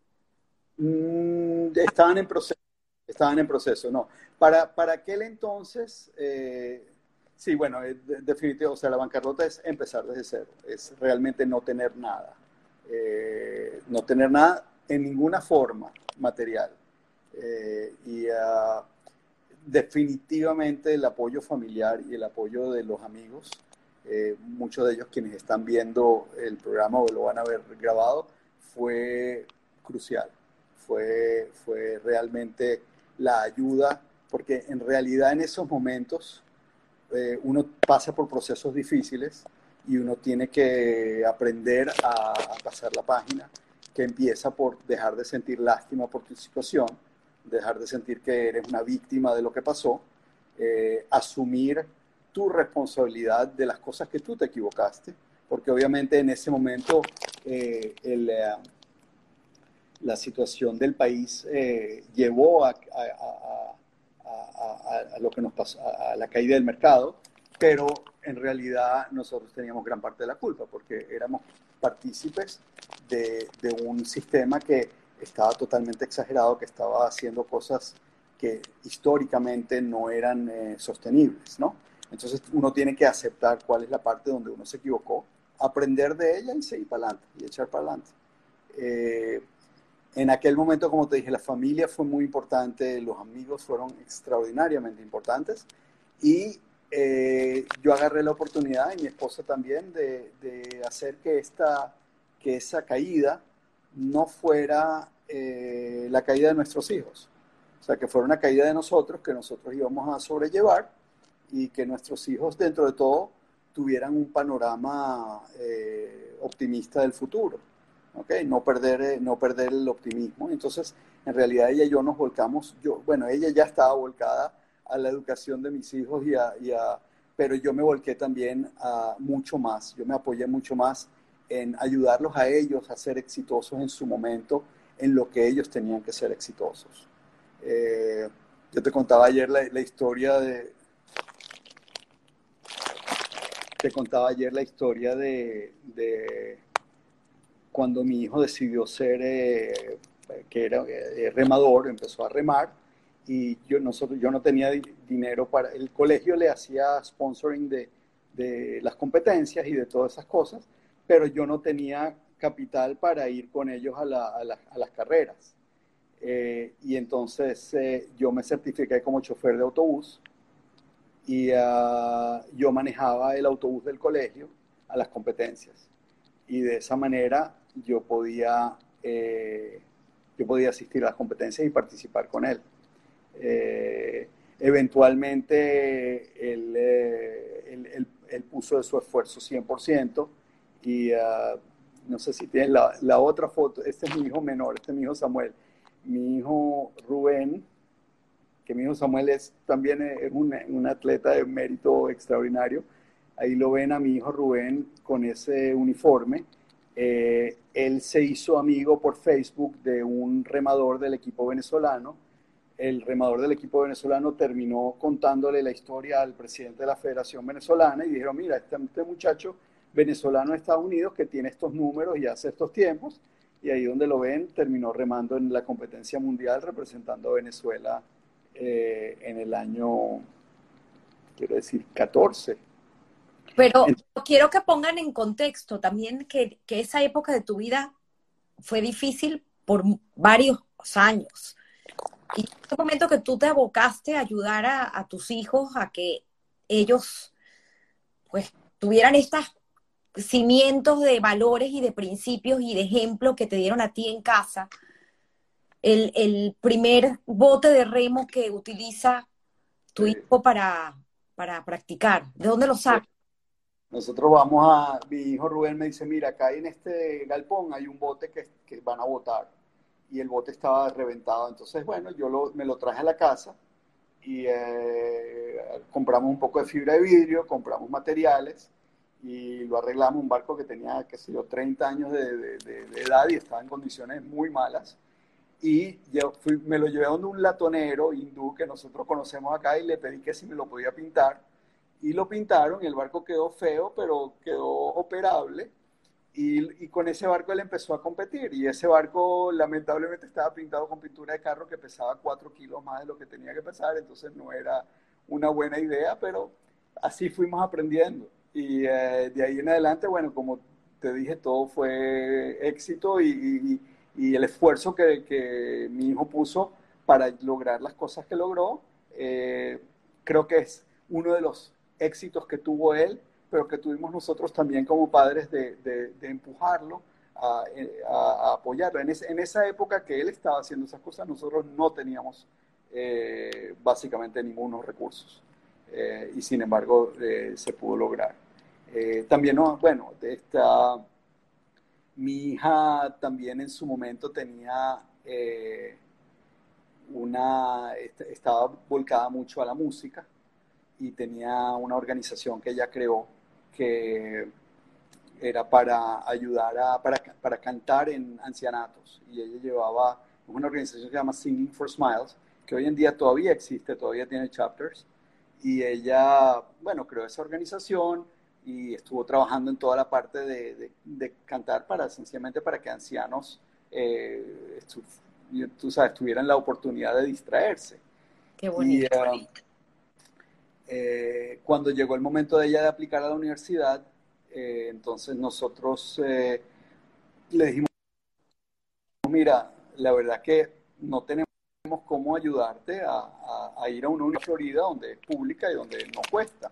Mm, estaban en proceso, estaban en proceso, no. Para, para aquel entonces, eh, sí, bueno, eh, definitivamente, o sea, la bancarrota es empezar desde cero, es realmente no tener nada, eh, no tener nada en ninguna forma material. y uh, definitivamente el apoyo familiar y el apoyo de los amigos, eh, muchos de ellos quienes están viendo el programa o lo van a ver grabado, fue crucial, fue, fue realmente la ayuda, porque en realidad en esos momentos eh, uno pasa por procesos difíciles y uno tiene que aprender a pasar la página, que empieza por dejar de sentir lástima por tu situación dejar de sentir que eres una víctima de lo que pasó, eh, asumir tu responsabilidad de las cosas que tú te equivocaste, porque obviamente en ese momento eh, eh, la situación del país llevó a, lo que nos pasó, a la caída del mercado, pero en realidad nosotros teníamos gran parte de la culpa, porque éramos partícipes de un sistema que estaba totalmente exagerado, que estaba haciendo cosas que históricamente no eran eh, sostenibles, ¿no? Entonces uno tiene que aceptar cuál es la parte donde uno se equivocó, aprender de ella y seguir para adelante y echar para adelante. Eh, en aquel momento, como te dije, la familia fue muy importante, los amigos fueron extraordinariamente importantes y eh, yo agarré la oportunidad, y mi esposa también, de, de hacer que, esta, que esa caída no fuera eh, la caída de nuestros hijos. O sea, que fuera una caída de nosotros que nosotros íbamos a sobrellevar y que nuestros hijos, dentro de todo, tuvieran un panorama eh, optimista del futuro. ¿okay? No, perder, eh, no perder el optimismo. Entonces, en realidad ella y yo nos volcamos, yo, bueno, ella ya estaba volcada a la educación de mis hijos y a, pero yo me volqué también a mucho más, yo me apoyé mucho más en ayudarlos a ellos a ser exitosos en su momento, en lo que ellos tenían que ser exitosos. Eh, yo te contaba ayer la, historia de... Te contaba ayer la historia de, cuando mi hijo decidió ser, eh, que era eh, remador, empezó a remar y yo, nosotros, yo no tenía dinero para... El colegio le hacía sponsoring de, de las competencias y de todas esas cosas pero yo no tenía capital para ir con ellos a, las carreras. Eh, y entonces eh, yo me certifiqué como chofer de autobús y ah, yo manejaba el autobús del colegio a las competencias. Y de esa manera yo podía, eh, yo podía asistir a las competencias y participar con él. eventualmente él, él, él, puso de su esfuerzo 100% y ah, no sé si tienes la, otra foto, este es mi hijo menor, este es mi hijo Samuel. Mi hijo Rubén, que mi hijo Samuel es también es un, un, atleta de mérito extraordinario. Ahí lo ven a mi hijo Rubén con ese uniforme. Eh, él se hizo amigo por Facebook de un remador del equipo venezolano. El remador del equipo venezolano terminó contándole la historia al presidente de la Federación Venezolana y dijeron, mira, este, este muchacho venezolano de Estados Unidos que tiene estos números y hace estos tiempos. Y ahí donde lo ven, terminó remando en la competencia mundial representando a Venezuela eh, en el año, quiero decir, 14. Pero quiero que pongan en contexto también que, que esa época de tu vida fue difícil por varios años. Y en este momento que tú te abocaste a ayudar a, a tus hijos a que ellos pues tuvieran estos cimientos de valores y de principios y de ejemplos que te dieron a ti en casa, el, el primer bote de remo que utiliza tu hijo para, para practicar, ¿de dónde lo sacas? Nosotros vamos a, mi hijo Rubén me dice, mira, acá en este galpón hay un bote que, que van a botar y el bote estaba reventado. Entonces, bueno, yo lo, me lo traje a la casa y eh, compramos un poco de fibra de vidrio, compramos materiales y lo arreglamos. Un barco que tenía, qué sé yo, 30 años de, de, de edad y estaba en condiciones muy malas. Y yo fui, me lo llevé a un latonero hindú que nosotros conocemos acá y le pedí que si me lo podía pintar. Y lo pintaron y el barco quedó feo, pero quedó operable y, con ese barco él empezó a competir y ese barco lamentablemente estaba pintado con pintura de carro que pesaba 4 kilos más de lo que tenía que pesar, entonces no era una buena idea, pero así fuimos aprendiendo. Y eh, de ahí en adelante, bueno, como te dije, todo fue éxito y, y, el esfuerzo que, que, mi hijo puso para lograr las cosas que logró, eh, creo que es uno de los éxitos que tuvo él pero que tuvimos nosotros también como padres de, de, empujarlo, a, a, apoyarlo. En, en, esa época que él estaba haciendo esas cosas, nosotros no teníamos eh, básicamente ningunos recursos. Eh, y sin embargo eh, se pudo lograr. también, bueno, esta, mi hija también en su momento tenía una, estaba volcada mucho a la música y tenía una organización que ella creó que era para ayudar a, para, para cantar en ancianatos. Y ella llevaba una organización que se llama Singing for Smiles, que hoy en día todavía existe, todavía tiene chapters. Y ella, bueno, creó esa organización y estuvo trabajando en toda la parte de, de, cantar para, sencillamente para que ancianos, eh, tú sabes, tuvieran la oportunidad de distraerse. Qué bonito. Y, uh, eh, cuando llegó el momento de ella de aplicar a la universidad, eh, entonces nosotros eh, le dijimos, mira, la verdad que no tenemos cómo ayudarte a, ir a una universidad Florida donde es pública y donde no cuesta.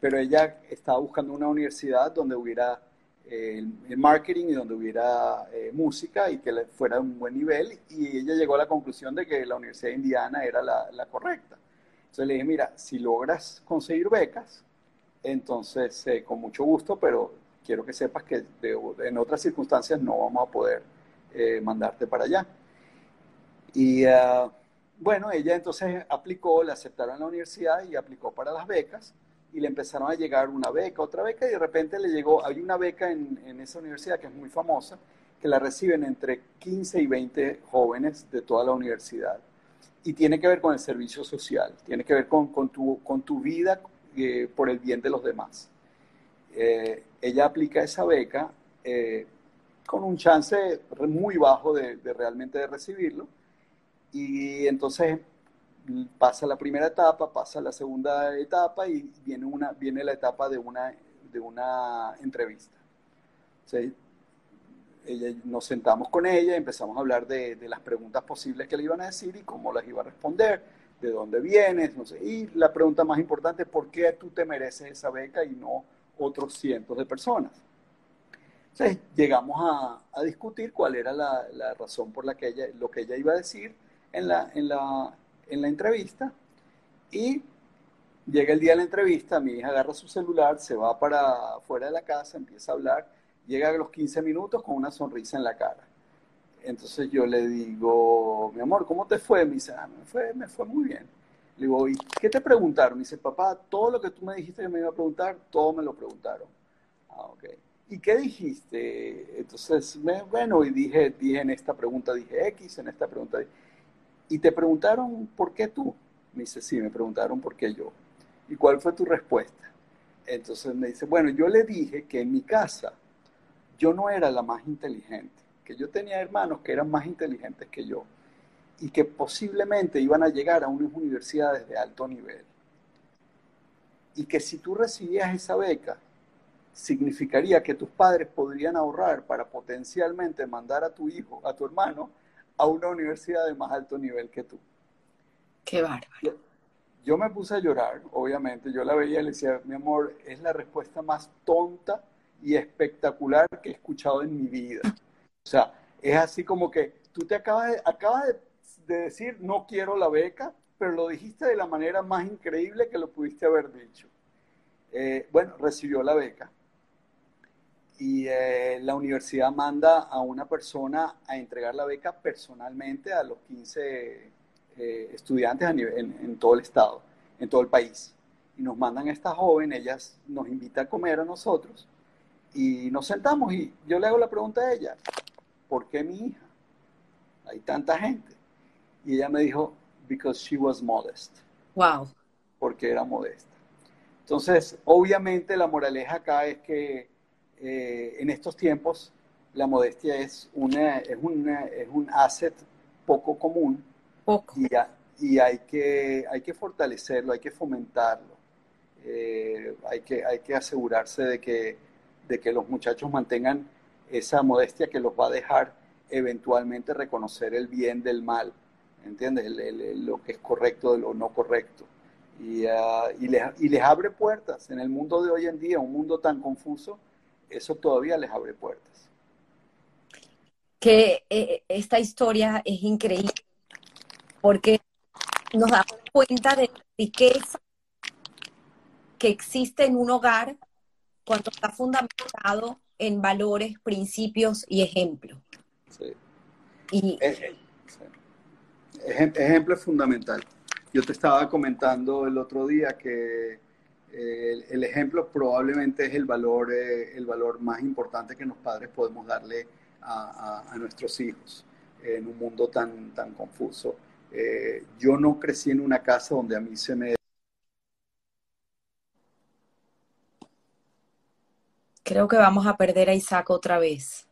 pero ella estaba buscando una universidad donde hubiera el, marketing y donde hubiera música y que fuera de un buen nivel y ella llegó a la conclusión de que la Universidad de Indiana era la correcta. Entonces le dije, mira, si logras conseguir becas, entonces eh, con mucho gusto, pero quiero que sepas que en otras circunstancias no vamos a poder eh, mandarte para allá. Y ah, bueno, ella entonces aplicó, le aceptaron en la universidad y aplicó para las becas y le empezaron a llegar una beca, otra beca y de repente le llegó, hay una beca en, en esa universidad que es muy famosa, que la reciben entre 15 y 20 jóvenes de toda la universidad y tiene que ver con el servicio social, tiene que ver con, con, tu, con tu vida eh, por el bien de los demás. Eh, ella aplica esa beca eh, con un chance muy bajo de, de, realmente de recibirlo y entonces pasa la primera etapa, pasa la segunda etapa y viene, una, viene la etapa de una, de una entrevista. ¿Sí? ella, nos sentamos con ella empezamos a hablar de, de, las preguntas posibles que le iban a decir y cómo las iba a responder, de dónde vienes, no sé. Y la pregunta más importante, ¿por qué tú te mereces esa beca y no otros cientos de personas? Entonces llegamos a, a discutir cuál era la, la, razón por la que ella, lo que ella iba a decir en la, en la, en la entrevista y llega el día de la entrevista, mi hija agarra su celular, se va para fuera de la casa, empieza a hablar llega a los 15 minutos con una sonrisa en la cara. Entonces yo le digo, mi amor, ¿cómo te fue? Me dice, ah, me fue, me fue muy bien. Le digo, ¿y qué te preguntaron? Me dice, papá, todo lo que tú me dijiste que me iba a preguntar, todo me lo preguntaron. Ah, ok. ¿Y qué dijiste? Entonces, me, bueno, y dije, dije en esta pregunta, dije X, en esta pregunta. ¿Y te preguntaron por qué tú? Me dice, sí, me preguntaron por qué yo. ¿Y cuál fue tu respuesta? Entonces me dice, bueno, yo le dije que en mi casa yo no era la más inteligente, que yo tenía hermanos que eran más inteligentes que yo y que posiblemente iban a llegar a unas universidades de alto nivel. Y que si tú recibías esa beca, significaría que tus padres podrían ahorrar para potencialmente mandar a tu hijo, a tu hermano, a una universidad de más alto nivel que tú. Qué bárbaro. Yo, me puse a llorar, obviamente. Yo la veía y le decía, mi amor, es la respuesta más tonta y espectacular que he escuchado en mi vida. O sea, es así como que tú te acabas de, acabas de decir, no quiero la beca, pero lo dijiste de la manera más increíble que lo pudiste haber dicho. Eh, bueno, recibió la beca y eh, la universidad manda a una persona a entregar la beca personalmente a los 15 eh, estudiantes a nivel, en, todo el estado, en todo el país. Y nos mandan a esta joven, ellas nos invita a comer a nosotros y nos sentamos y yo le hago la pregunta a ella, ¿por qué mi hija? Hay tanta gente. Y ella me dijo, because she was modest. Wow. Porque era modesta. Entonces, obviamente la moraleja acá es que eh, en estos tiempos la modestia es, una, es, es un asset poco común poco. Y, hay, que, hay que fortalecerlo, hay que fomentarlo. Eh, hay, que, hay que asegurarse de que, de que los muchachos mantengan esa modestia que los va a dejar eventualmente reconocer el bien del mal, ¿entiendes? lo que es correcto de lo no correcto. Y, ah, y, les, y les abre puertas en el mundo de hoy en día, un mundo tan confuso eso todavía les abre puertas. Que eh, esta historia es increíble porque nos damos cuenta de la riqueza que existe en un hogar cuando está fundamentado en valores, principios y ejemplos. Sí. Y, ejemplo es fundamental. Yo te estaba comentando el otro día que el, ejemplo probablemente es el valor, eh, el valor más importante que los padres podemos darle a, nuestros hijos en un mundo tan, tan confuso. Eh, yo no crecí en una casa donde a mí se me... Creo que vamos a perder a Isaac otra vez.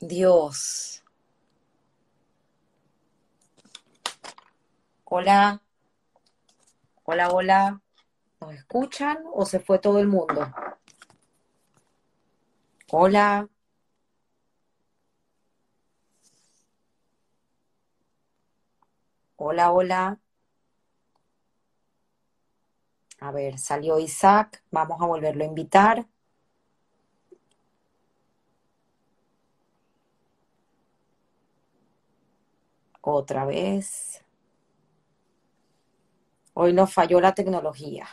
Dios. Hola. Hola, hola. ¿Nos escuchan o se fue todo el mundo? Hola. Hola, hola. A ver, salió Isaac. Vamos a volverlo a invitar. Otra vez. Hoy nos falló la tecnología,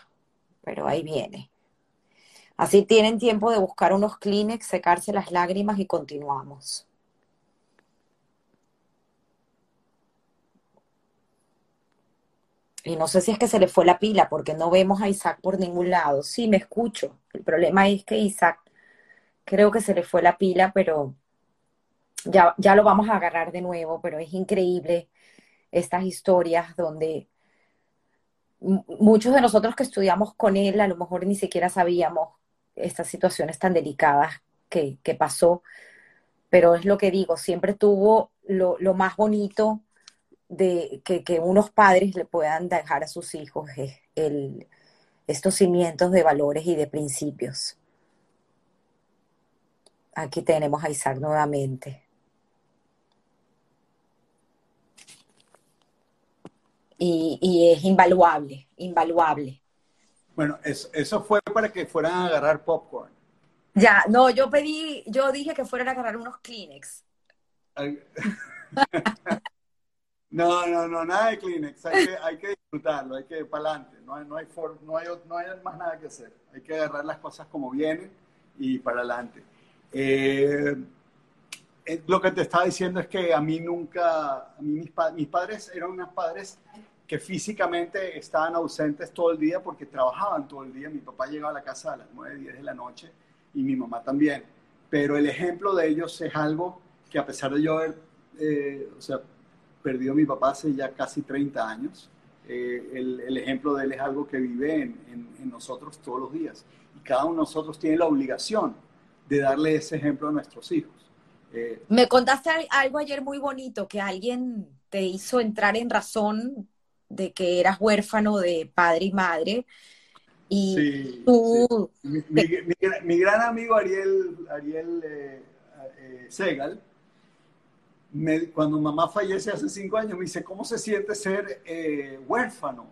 pero ahí viene. Así tienen tiempo de buscar unos Kleenex, secarse las lágrimas y continuamos. Y no sé si es que se le fue la pila porque no vemos a Isaac por ningún lado. Sí, me escucho. El problema es que Isaac creo que se le fue la pila, pero ya, ya lo vamos a agarrar de nuevo. Pero es increíble estas historias donde muchos de nosotros que estudiamos con él a lo mejor ni siquiera sabíamos estas situaciones tan delicadas que, pasó, pero es lo que digo, siempre tuvo lo, más bonito de que, unos padres le puedan dejar a sus hijos el, estos cimientos de valores y de principios. Aquí tenemos a Isaac nuevamente. Y, es invaluable, invaluable. Bueno, eso, eso fue para que fueran a agarrar popcorn. Ya, no, yo pedí, yo dije que fueran a agarrar unos Kleenex. no, no, no, nada de Kleenex. Hay que, hay que disfrutarlo, hay que ir para adelante. No hay, no, hay no, hay, no hay más nada que hacer. Hay que agarrar las cosas como vienen y para adelante. Eh, lo que te estaba diciendo es que a mí nunca, a mí mis, mis padres eran unos padres que físicamente estaban ausentes todo el día porque trabajaban todo el día. Mi papá llegaba a la casa a las 9, 10 de la noche y mi mamá también. Pero el ejemplo de ellos es algo que a pesar de yo haber, eh, o sea, perdido a mi papá hace ya casi 30 años, eh, el, el, ejemplo de él es algo que vive en, en, en, nosotros todos los días. Y cada uno de nosotros tiene la obligación de darle ese ejemplo a nuestros hijos. Eh, Me contaste algo ayer muy bonito, que alguien te hizo entrar en razón de que eras huérfano de padre y madre. Y tú... Mi, gran amigo Ariel, Ariel eh, eh, Segal cuando mamá fallece hace cinco años, me dice, ¿cómo se siente ser eh, huérfano?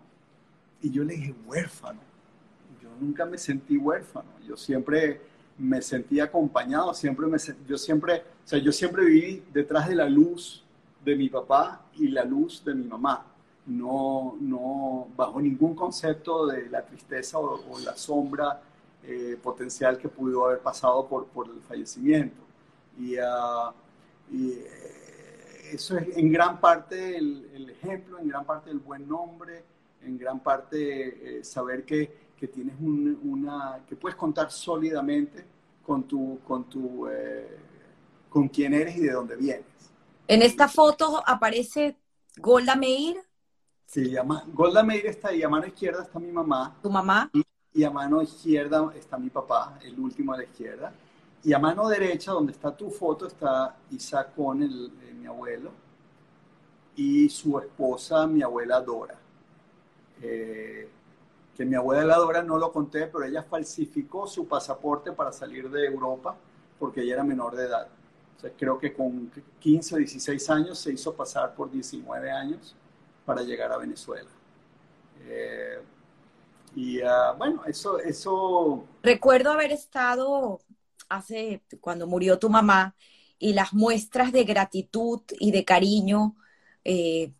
Y yo le dije, huérfano. Yo nunca me sentí huérfano. Yo siempre me sentí acompañado, siempre me, yo siempre, o sea, yo siempre viví detrás de la luz de mi papá y la luz de mi mamá. No, no bajo ningún concepto de la tristeza o, la sombra eh, potencial que pudo haber pasado por, por el fallecimiento. Y, uh, y eso es en gran parte el, ejemplo, en gran parte el buen nombre, en gran parte eh, saber que, que tienes una, que puedes contar sólidamente con tu, con tu, eh, con quién eres y de dónde vienes. En esta foto aparece Golda Meir. Sí, llama, Golda Meir está ahí, a mano izquierda está mi mamá. ¿Tu mamá? Y, y a mano izquierda está mi papá, el último a la izquierda. Y a mano derecha, donde está tu foto, está Isaac con el, eh, mi abuelo, y su esposa, mi abuela Dora. Eh, que mi abuela Dora no lo conté, pero ella falsificó su pasaporte para salir de Europa porque ella era menor de edad. O sea, creo que con 15 o 16 años se hizo pasar por 19 años para llegar a Venezuela. Eh, y ah, bueno, eso, eso... Recuerdo haber estado hace, cuando murió tu mamá, y las muestras de gratitud y de cariño eh,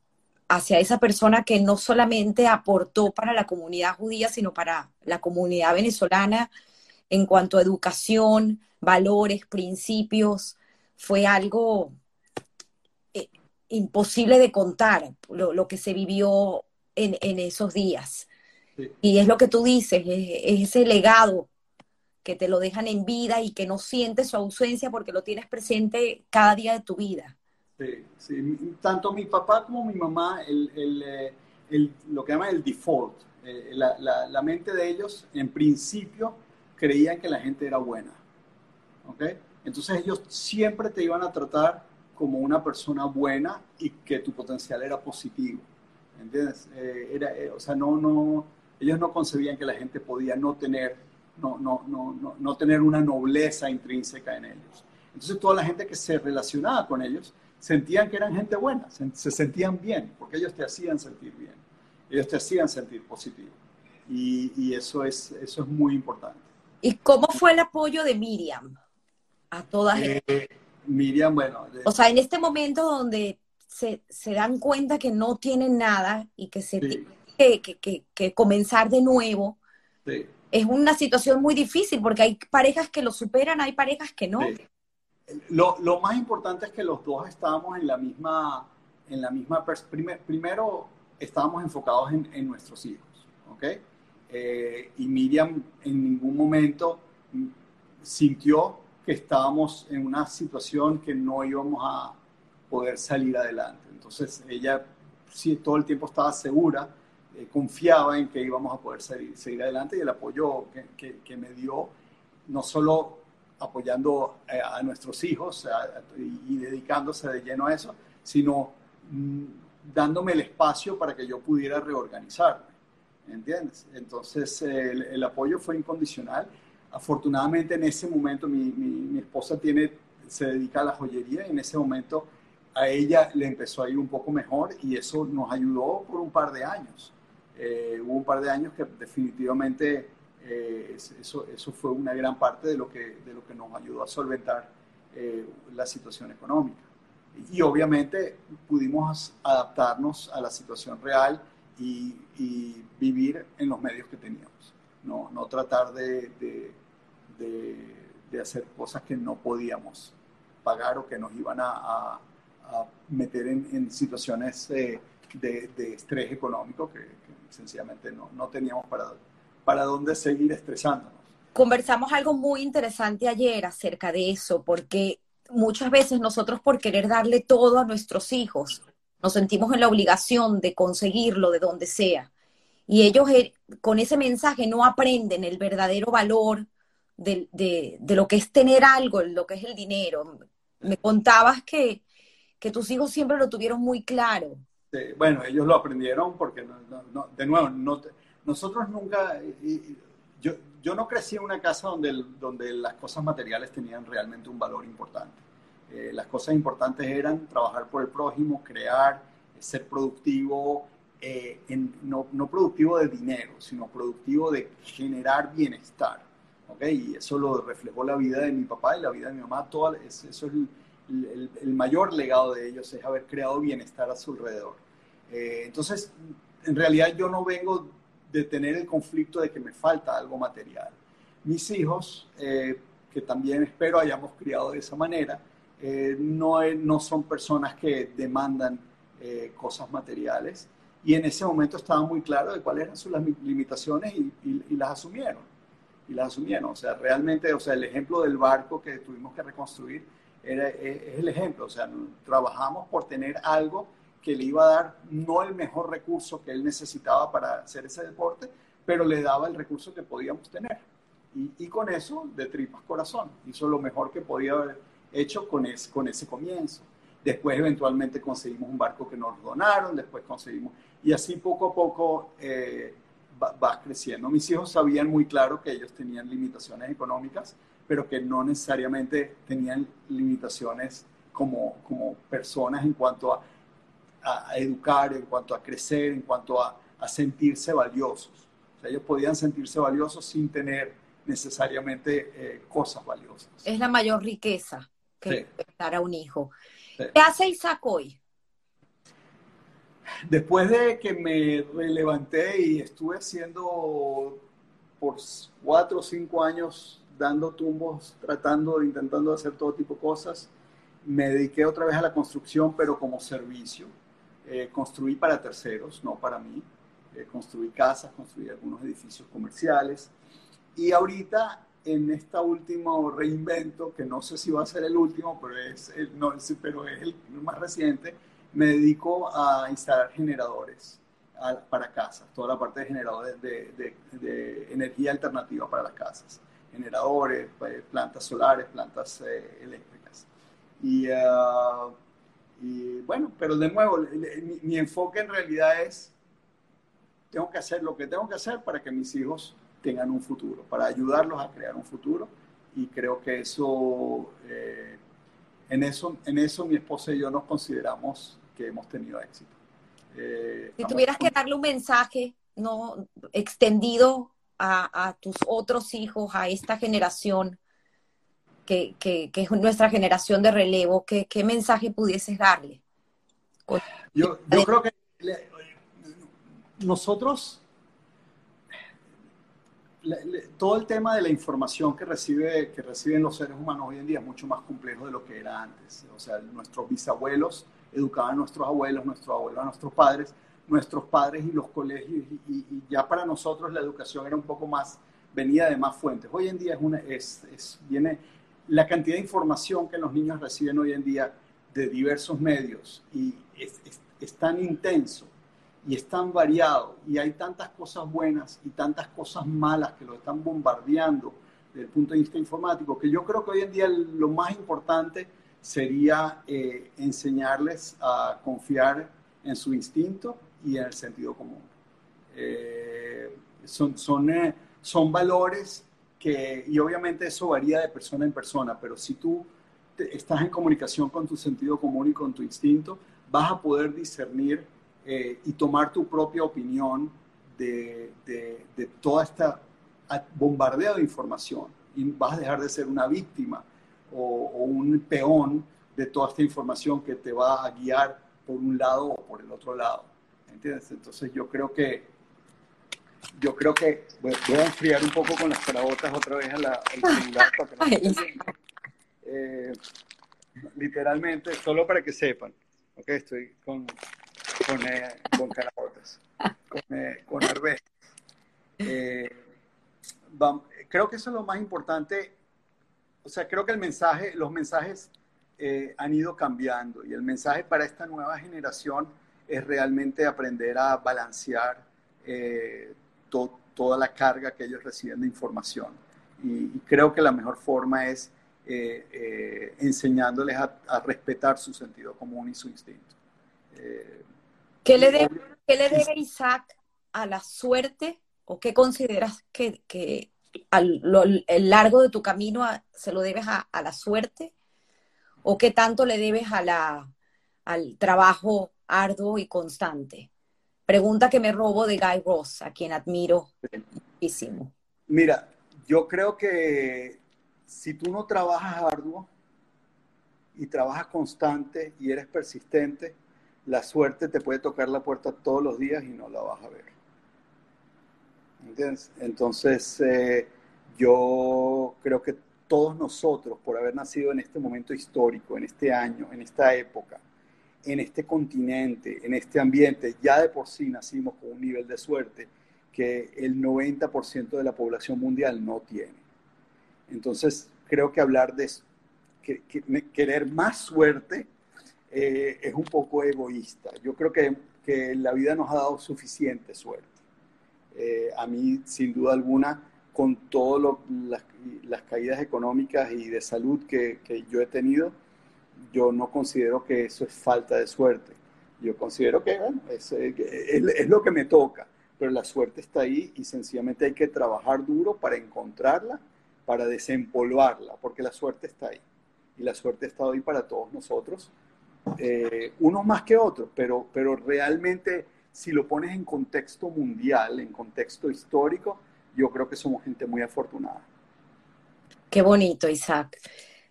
hacia esa persona que no solamente aportó para la comunidad judía, sino para la comunidad venezolana en cuanto a educación, valores, principios, fue algo eh, imposible de contar, lo, que se vivió en, esos días. Y es lo que tú dices, es ese legado que te lo dejan en vida y que no sientes su ausencia porque lo tienes presente cada día de tu vida. Sí, sí. tanto mi papá como mi mamá, el, el, eh, el, lo que llaman el default, eh, la, la, la, mente de ellos en principio creían que la gente era buena. ¿ok? Entonces ellos siempre te iban a tratar como una persona buena y que tu potencial era positivo. ¿Entiendes? Eh, era, o sea, no, no, ellos no concebían que la gente podía no tener no, no, no, no, tener una nobleza intrínseca en ellos. Entonces toda la gente que se relacionaba con ellos sentían que eran gente buena, se, sentían bien, porque ellos te hacían sentir bien, ellos te hacían sentir positivo. Y, eso, es, eso es muy importante. ¿Y cómo fue el apoyo de Miriam a todas eh, Miriam, bueno. O sea, en este momento donde se, dan cuenta que no tienen nada y que se tiene que, que, comenzar de nuevo. Sí es una situación muy difícil porque hay parejas que lo superan, hay parejas que no. Lo, lo, más importante es que los dos estábamos en la misma, en la misma primero estábamos enfocados en, en nuestros hijos, ¿ok? Eh, y Miriam en ningún momento sintió que estábamos en una situación que no íbamos a poder salir adelante. Entonces ella sí, todo el tiempo estaba segura eh, confiaba en que íbamos a poder seguir, adelante y el apoyo que, que, me dio, no solo apoyando eh, a, nuestros hijos y, dedicándose de lleno a eso, sino mm, dándome el espacio para que yo pudiera reorganizarme, ¿entiendes? Entonces el, apoyo fue incondicional. Afortunadamente en ese momento mi, mi, esposa tiene, se dedica a la joyería y en ese momento a ella le empezó a ir un poco mejor y eso nos ayudó por un par de años. Eh, hubo un par de años que definitivamente eh, eso, eso fue una gran parte de lo que, de lo que nos ayudó a solventar eh, la situación económica. Y obviamente pudimos adaptarnos a la situación real y, vivir en los medios que teníamos, no, no tratar de, de, de, hacer cosas que no podíamos pagar o que nos iban a, a, meter en, en situaciones de, estrés económico que, sencillamente no, no teníamos para, para dónde seguir estresándonos. Conversamos algo muy interesante ayer acerca de eso, porque muchas veces nosotros por querer darle todo a nuestros hijos, nos sentimos en la obligación de conseguirlo de donde sea. Y ellos eh, con ese mensaje no aprenden el verdadero valor de, de, de, lo que es tener algo, lo que es el dinero. Me contabas que, que tus hijos siempre lo tuvieron muy claro. Bueno, ellos lo aprendieron porque, de nuevo, nosotros nunca, yo, yo no crecí en una casa donde, donde las cosas materiales tenían realmente un valor importante. Eh, las cosas importantes eran trabajar por el prójimo, crear, ser productivo, eh, no, no, productivo de dinero, sino productivo de generar bienestar. ¿okay? Y eso lo reflejó la vida de mi papá y la vida de mi mamá. Toda, eso es el, el, mayor legado de ellos, es haber creado bienestar a su alrededor. Eh, entonces, en realidad yo no vengo de tener el conflicto de que me falta algo material. Mis hijos, eh, que también espero hayamos criado de esa manera, no, no son personas que demandan cosas materiales y en ese momento estaba muy claro de cuáles eran sus limitaciones y, las asumieron. Y las asumieron. O sea, realmente, o sea, el ejemplo del barco que tuvimos que reconstruir era, es, el ejemplo. O sea, trabajamos por tener algo que le iba a dar no el mejor recurso que él necesitaba para hacer ese deporte, pero le daba el recurso que podíamos tener. Y, y con eso, de tripas corazón, hizo lo mejor que podía haber hecho con, es, con ese comienzo. Después eventualmente conseguimos un barco que nos donaron, después conseguimos, y así poco a poco eh, va, creciendo. Mis hijos sabían muy claro que ellos tenían limitaciones económicas, pero que no necesariamente tenían limitaciones como, como personas en cuanto a, a, educar, en cuanto a crecer, en cuanto a, a sentirse valiosos. O sea, ellos podían sentirse valiosos sin tener necesariamente eh, cosas valiosas. Es la mayor riqueza que dar a un hijo. ¿Qué hace Isaac hoy? Después de que me levanté y estuve haciendo por cuatro o cinco años dando tumbos, tratando, intentando hacer todo tipo de cosas, me dediqué otra vez a la construcción, pero como servicio. Eh, construí para terceros, no para mí. Eh, construí casas, construí algunos edificios comerciales. Y ahorita en esta último reinvento, que no sé si va a ser el último, pero es el, no, pero es el más reciente, me dedico a instalar generadores para casas, toda la parte de generadores de, de, energía alternativa para las casas, generadores, eh, plantas solares, plantas eh, eléctricas. Y, ah, y, bueno, pero de nuevo, mi, mi enfoque en realidad es, tengo que hacer lo que tengo que hacer para que mis hijos tengan un futuro, para ayudarlos a crear un futuro. Y creo que eso, eh, en eso, en eso mi esposa y yo nos consideramos que hemos tenido éxito. Eh, si tuvieras que darle un mensaje no extendido a, tus otros hijos, a esta generación, que, que, es nuestra generación de relevo, ¿qué, qué mensaje pudieses darle? Yo, yo creo que nosotros todo el tema de la información que, recibe, que reciben los seres humanos hoy en día es mucho más complejo de lo que era antes. O sea, nuestros bisabuelos educaban a nuestros abuelos, nuestros abuelos a nuestros padres, nuestros padres y los colegios, y, ya para nosotros la educación era un poco más, venía de más fuentes. Hoy en día es una, es, es, viene la cantidad de información que los niños reciben hoy en día de diversos medios y es, es tan intenso y es tan variado y hay tantas cosas buenas y tantas cosas malas que lo están bombardeando desde el punto de vista informático, que yo creo que hoy en día lo más importante sería eh, enseñarles a confiar en su instinto y en el sentido común. Eh, son, son, eh, son valores y obviamente eso varía de persona en persona, pero si tú estás en comunicación con tu sentido común y con tu instinto, vas a poder discernir eh, y tomar tu propia opinión de, de, toda esta bombardeo de información. Y vas a dejar de ser una víctima o, un peón de toda esta información que te va a guiar por un lado o por el otro lado. ¿Entiendes? Entonces yo creo que yo creo que voy, a enfriar un poco con las carabotas otra vez a la, al eh, literalmente, solo para que sepan. Ok, estoy con con, eh, con carabotas, con, eh, con eh, creo que eso es lo más importante. O sea, creo que el mensaje, los mensajes han ido cambiando y el mensaje para esta nueva generación es realmente aprender a balancear toda la carga que ellos reciben de información. Y, creo que la mejor forma es enseñándoles a, a, respetar su sentido común y su instinto. ¿Qué le, debe, ¿Qué le debe Isaac a la suerte o qué consideras que, que a lo, el largo de tu camino se lo debes a, a, la suerte ¿O qué tanto le debes a la, al trabajo arduo y constante? Pregunta que me robo de Guy Ross, a quien admiro muchísimo. Mira, yo creo que si tú no trabajas arduo y trabajas constante y eres persistente, la suerte te puede tocar la puerta todos los días y no la vas a ver. Entonces, eh, yo creo que todos nosotros, por haber nacido en este momento histórico, en este año, en esta época, en este continente, en este ambiente, ya de por sí nacimos con un nivel de suerte que el 90% de la población mundial no tiene. Entonces, creo que hablar de que, querer más suerte eh, es un poco egoísta. Yo creo que, que, la vida nos ha dado suficiente suerte. Eh, a mí, sin duda alguna, con todas las, caídas económicas y de salud que yo he tenido, yo no considero que eso es falta de suerte. Yo considero que, bueno, es, es, lo que me toca, pero la suerte está ahí y sencillamente hay que trabajar duro para encontrarla, para desempolvarla, porque la suerte está ahí. Y la suerte está ahí para todos nosotros, eh, unos más que otros, pero, pero realmente si lo pones en contexto mundial, en contexto histórico, yo creo que somos gente muy afortunada. Qué bonito, Isaac.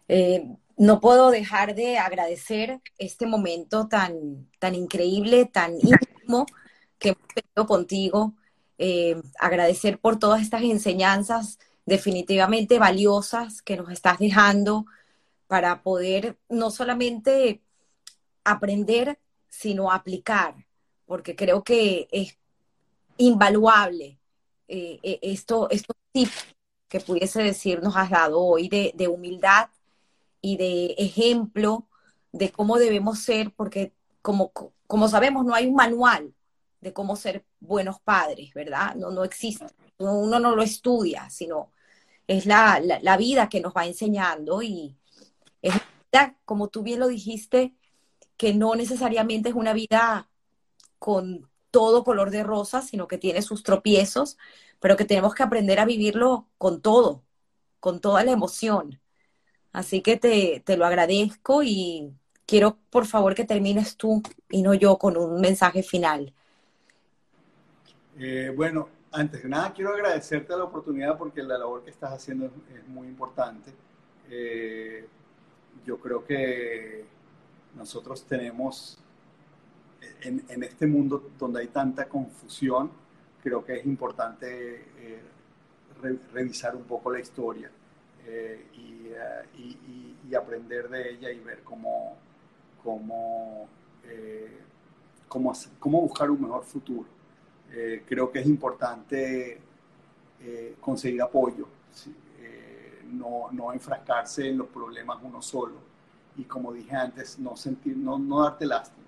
Eh, no puedo dejar de agradecer este momento tan, tan increíble, tan íntimo que hemos tenido contigo. Eh, agradecer por todas estas enseñanzas definitivamente valiosas que nos estás dejando para poder no solamente aprender, sino aplicar, porque creo que es invaluable eh, eh, esto, estos tips que pudiese decir nos has dado hoy de humildad, y de ejemplo de cómo debemos ser, porque como, como sabemos, no hay un manual de cómo ser buenos padres, ¿verdad? No, no existe. Uno no lo estudia, sino es la, la, vida que nos va enseñando y es como tú bien lo dijiste, que no necesariamente es una vida con todo color de rosa, sino que tiene sus tropiezos, pero que tenemos que aprender a vivirlo con todo, con toda la emoción. Así que te, te lo agradezco y quiero por favor que termines tú y no yo con un mensaje final. Eh, bueno, antes de nada quiero agradecerte la oportunidad porque la labor que estás haciendo es, muy importante. Eh, yo creo que nosotros tenemos en, en, este mundo donde hay tanta confusión, creo que es importante eh, revisar un poco la historia y y, aprender de ella y ver cómo, cómo, eh, cómo, cómo, buscar un mejor futuro. Eh, creo que es importante eh, conseguir apoyo, no, no enfrascarse en los problemas uno solo y como dije antes, no, sentir, no, no darte lástima.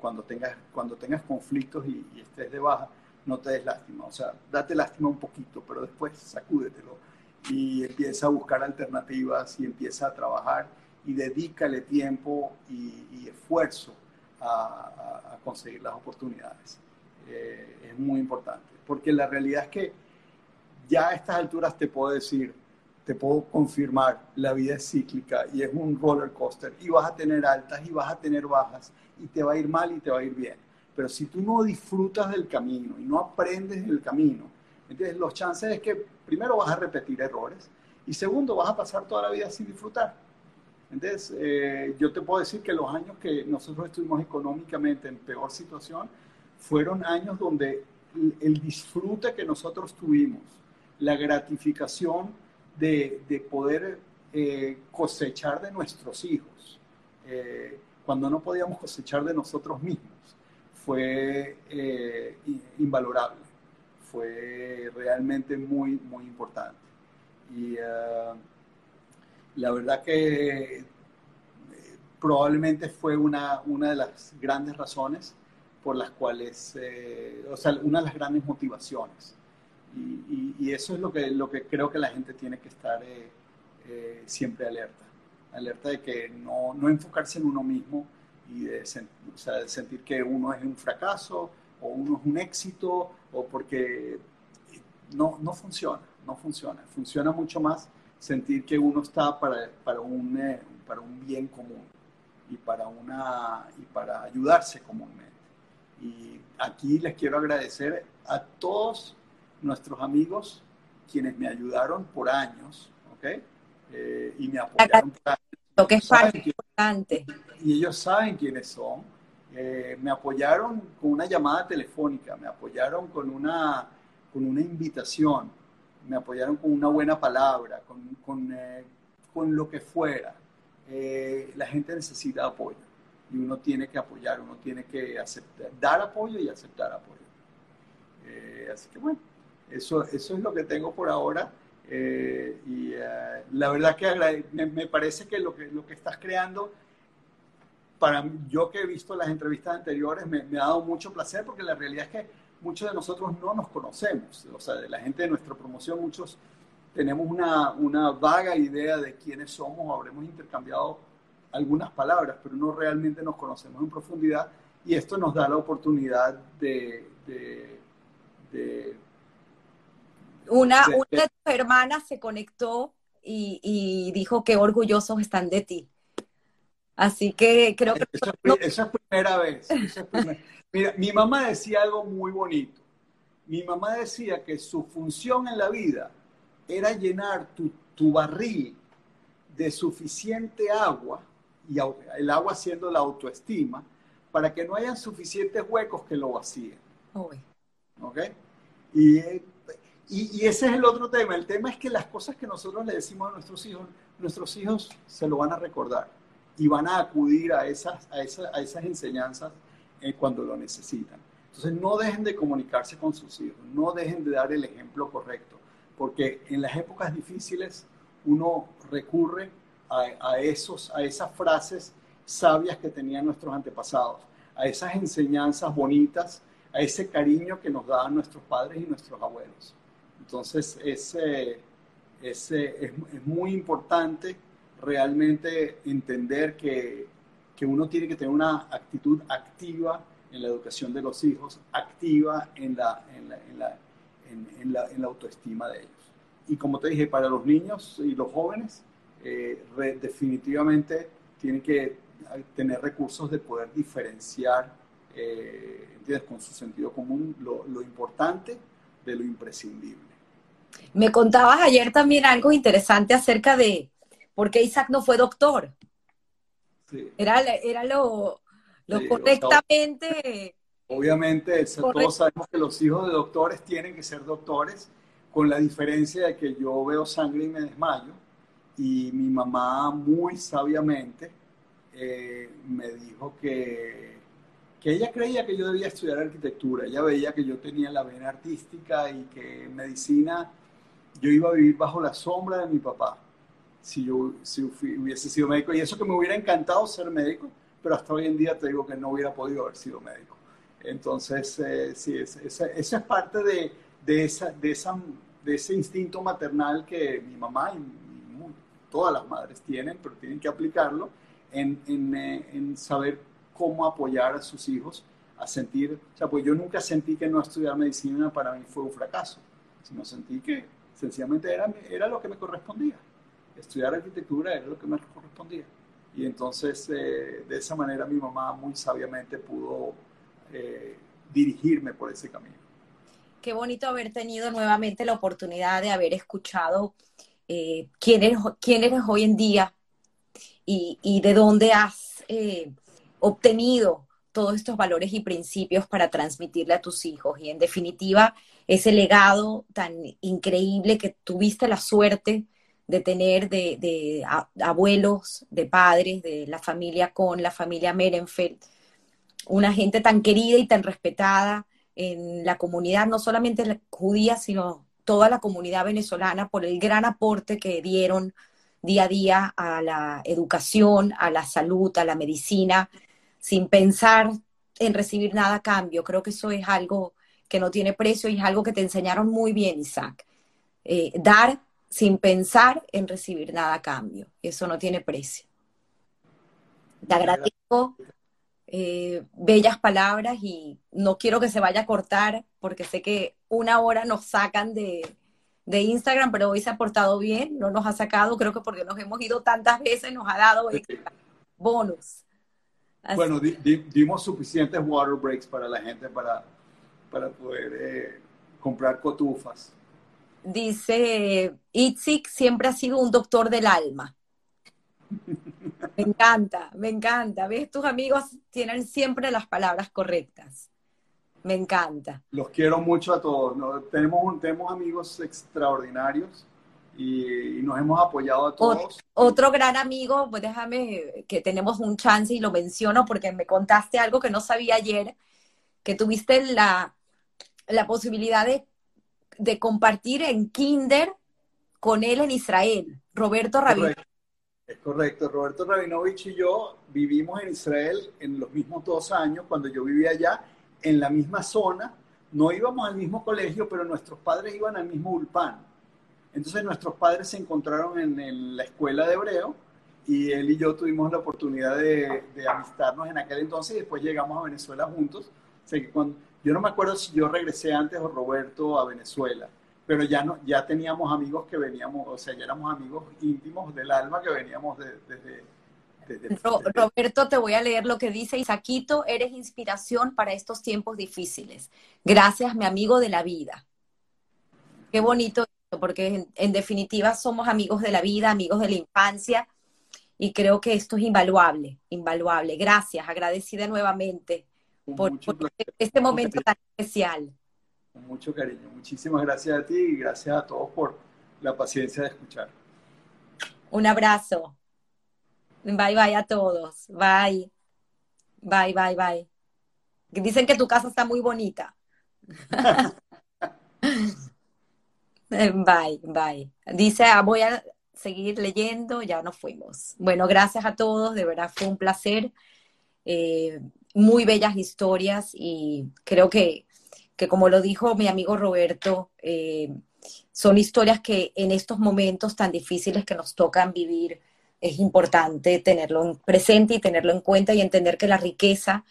cuando, tengas, cuando tengas conflictos y, y estés de baja, no te des lástima. O sea, date lástima un poquito, pero después sacúdetelo y empieza a buscar alternativas y empieza a trabajar y dedícale tiempo y, esfuerzo a, conseguir las oportunidades. Eh, es muy importante, porque la realidad es que ya a estas alturas te puedo decir, te puedo confirmar, la vida es cíclica y es un roller coaster y vas a tener altas y vas a tener bajas y te va a ir mal y te va a ir bien. Pero si tú no disfrutas del camino y no aprendes el camino, entonces los chances es que primero vas a repetir errores y segundo vas a pasar toda la vida sin disfrutar. Entonces, eh, yo te puedo decir que los años que nosotros estuvimos económicamente en peor situación fueron años donde el disfrute que nosotros tuvimos, la gratificación de, de poder eh, cosechar de nuestros hijos, eh, cuando no podíamos cosechar de nosotros mismos, fue invalorable fue realmente muy, muy importante. Y eh, la verdad que eh, probablemente fue una, una de las grandes razones por las cuales, eh, o sea, una de las grandes motivaciones. Y, eso es lo que, lo que creo que la gente tiene que estar siempre alerta, alerta de que no, no enfocarse en uno mismo y de, o sea, de sentir que uno es un fracaso o uno es un éxito o porque no, no funciona, no funciona. Funciona mucho más sentir que uno está para, para, un, eh, para un bien común y para, una, y para ayudarse comúnmente. Y aquí les quiero agradecer a todos nuestros amigos quienes me ayudaron por años, ¿ok? Eh, y me apoyaron por años. Lo que es parte importante. Y ellos saben quiénes son. Eh, me apoyaron con una llamada telefónica, me apoyaron con una, con una invitación, me apoyaron con una buena palabra, con, con, eh, con lo que fuera. la gente necesita apoyo y uno tiene que apoyar, uno tiene que aceptar, dar apoyo y aceptar apoyo. así que bueno, eso, eso es lo que tengo por ahora. Eh, y eh, la verdad que me, parece que lo, que lo que estás creando, para yo que he visto las entrevistas anteriores, me, ha dado mucho placer porque la realidad es que muchos de nosotros no nos conocemos. O sea, de la gente de nuestra promoción, muchos tenemos una, una vaga idea de quiénes somos, habremos intercambiado algunas palabras, pero no realmente nos conocemos en profundidad y esto nos da la oportunidad de, de una, una de tus hermanas se conectó y, dijo que orgullosos están de ti. Así que creo que... Esa, es primera vez. Mira, mi mamá decía algo muy bonito. Mi mamá decía que su función en la vida era llenar tu, tu barril de suficiente agua, y el agua siendo la autoestima, para que no hayan suficientes huecos que lo vacíen. ¿Ok? Y y, ese es el otro tema. El tema es que las cosas que nosotros le decimos a nuestros hijos, nuestros hijos se lo van a recordar y van a acudir a esas, a a esas enseñanzas eh, cuando lo necesitan. Entonces, no dejen de comunicarse con sus hijos, no dejen de dar el ejemplo correcto, porque en las épocas difíciles uno recurre a, a, esos, a esas frases sabias que tenían nuestros antepasados, a esas enseñanzas bonitas, a ese cariño que nos daban nuestros padres y nuestros abuelos. Entonces, ese, ese, es, muy importante realmente entender que, que, uno tiene que tener una actitud activa en la educación de los hijos, activa en la, en la, en la, en, la, autoestima de ellos. Y como te dije, para los niños y los jóvenes, eh, definitivamente tienen que tener recursos de poder diferenciar, eh, con su sentido común, lo, lo importante de lo imprescindible. Me contabas ayer también algo interesante acerca de por qué Isaac no fue doctor. Era, era lo, correctamente. obviamente, todos sabemos que los hijos de doctores tienen que ser doctores, con la diferencia de que yo veo sangre y me desmayo. Y mi mamá, muy sabiamente, eh, me dijo que, que ella creía que yo debía estudiar arquitectura. Ella veía que yo tenía la vena artística y que medicina yo iba a vivir bajo la sombra de mi papá si yo si hubiese sido médico. Y eso que me hubiera encantado ser médico, pero hasta hoy en día te digo que no hubiera podido haber sido médico. Entonces, eh, sí, esa, es parte de, de, esa, de, esa, de ese instinto maternal que mi mamá y, todas las madres tienen, pero tienen que aplicarlo en, en, eh, en, saber cómo apoyar a sus hijos a sentir, o sea, pues yo nunca sentí que no estudiar medicina para mí fue un fracaso, sino sentí que sencillamente era, era lo que me correspondía. Estudiar arquitectura era lo que me correspondía. Y entonces, eh, de esa manera, mi mamá muy sabiamente pudo eh, dirigirme por ese camino. Qué bonito haber tenido nuevamente la oportunidad de haber escuchado eh, quién, eres, quién eres hoy en día y, y de dónde has obtenido todos estos valores y principios para transmitirle a tus hijos. Y en definitiva, ese legado tan increíble que tuviste la suerte de tener de, abuelos, de padres, de la familia con la familia Merenfeld, una gente tan querida y tan respetada en la comunidad, no solamente la judía, sino toda la comunidad venezolana por el gran aporte que dieron día a día a la educación, a la salud, a la medicina, sin pensar en recibir nada a cambio. Creo que eso es algo que no tiene precio y es algo que te enseñaron muy bien, Isaac. Eh, dar sin pensar en recibir nada a cambio. Eso no tiene precio. Te agradezco eh, bellas palabras y no quiero que se vaya a cortar porque sé que una hora nos sacan de, de Instagram, pero hoy se ha portado bien, no nos ha sacado, creo que porque nos hemos ido tantas veces, nos ha dado extra bonus. Bueno, dimos suficientes water breaks para la gente para, para poder eh, comprar cotufas. Dice, Itzik siempre ha sido un doctor del alma. Me encanta, me encanta. ¿Ves? Tus amigos tienen siempre las palabras correctas. Me encanta. Los quiero mucho a todos. Tenemos, tenemos amigos extraordinarios y, nos hemos apoyado a todos. Otro, gran amigo, pues déjame que tenemos un chance y lo menciono porque me contaste algo que no sabía ayer, que tuviste la, la posibilidad de, de compartir en Kinder con él en Israel, Roberto Rabinovich. Es correcto, Roberto Rabinovich y yo vivimos en Israel en los mismos dos años, cuando yo vivía allá, en la misma zona, no íbamos al mismo colegio, pero nuestros padres iban al mismo Ulpan. Entonces nuestros padres se encontraron en, la escuela de hebreo y él y yo tuvimos la oportunidad de, amistarnos en aquel entonces y después llegamos a Venezuela juntos. que cuando, yo no me acuerdo si yo regresé antes o Roberto a Venezuela, pero ya, no, ya teníamos amigos que veníamos, o sea, ya éramos amigos íntimos del alma que veníamos desde... Roberto, te voy a leer lo que dice Isaquito, eres inspiración para estos tiempos difíciles. Gracias, mi amigo de la vida. Qué bonito porque en, definitiva somos amigos de la vida, amigos de la infancia, y creo que esto es invaluable, invaluable. Gracias, agradecida nuevamente por, este momento tan especial. Con mucho cariño. Muchísimas gracias a ti y gracias a todos por la paciencia de escuchar. Un abrazo. Bye bye a todos. Bye. Bye, bye, bye. Dicen que tu casa está muy bonita. Bye, bye. Dice, ah, voy a seguir leyendo, ya nos fuimos. Bueno, gracias a todos, de verdad fue un placer. Eh, muy bellas historias y creo que, que, como lo dijo mi amigo Roberto, eh, son historias que en estos momentos tan difíciles que nos tocan vivir es importante tenerlo presente y tenerlo en cuenta y entender que la riqueza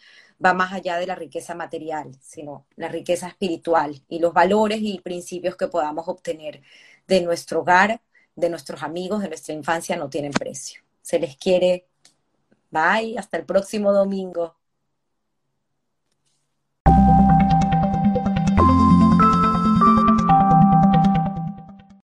va más allá de la riqueza material, sino la riqueza espiritual y los valores y principios que podamos obtener de nuestro hogar, de nuestros amigos, de nuestra infancia no tienen precio. Se les quiere. Bye, hasta el próximo domingo.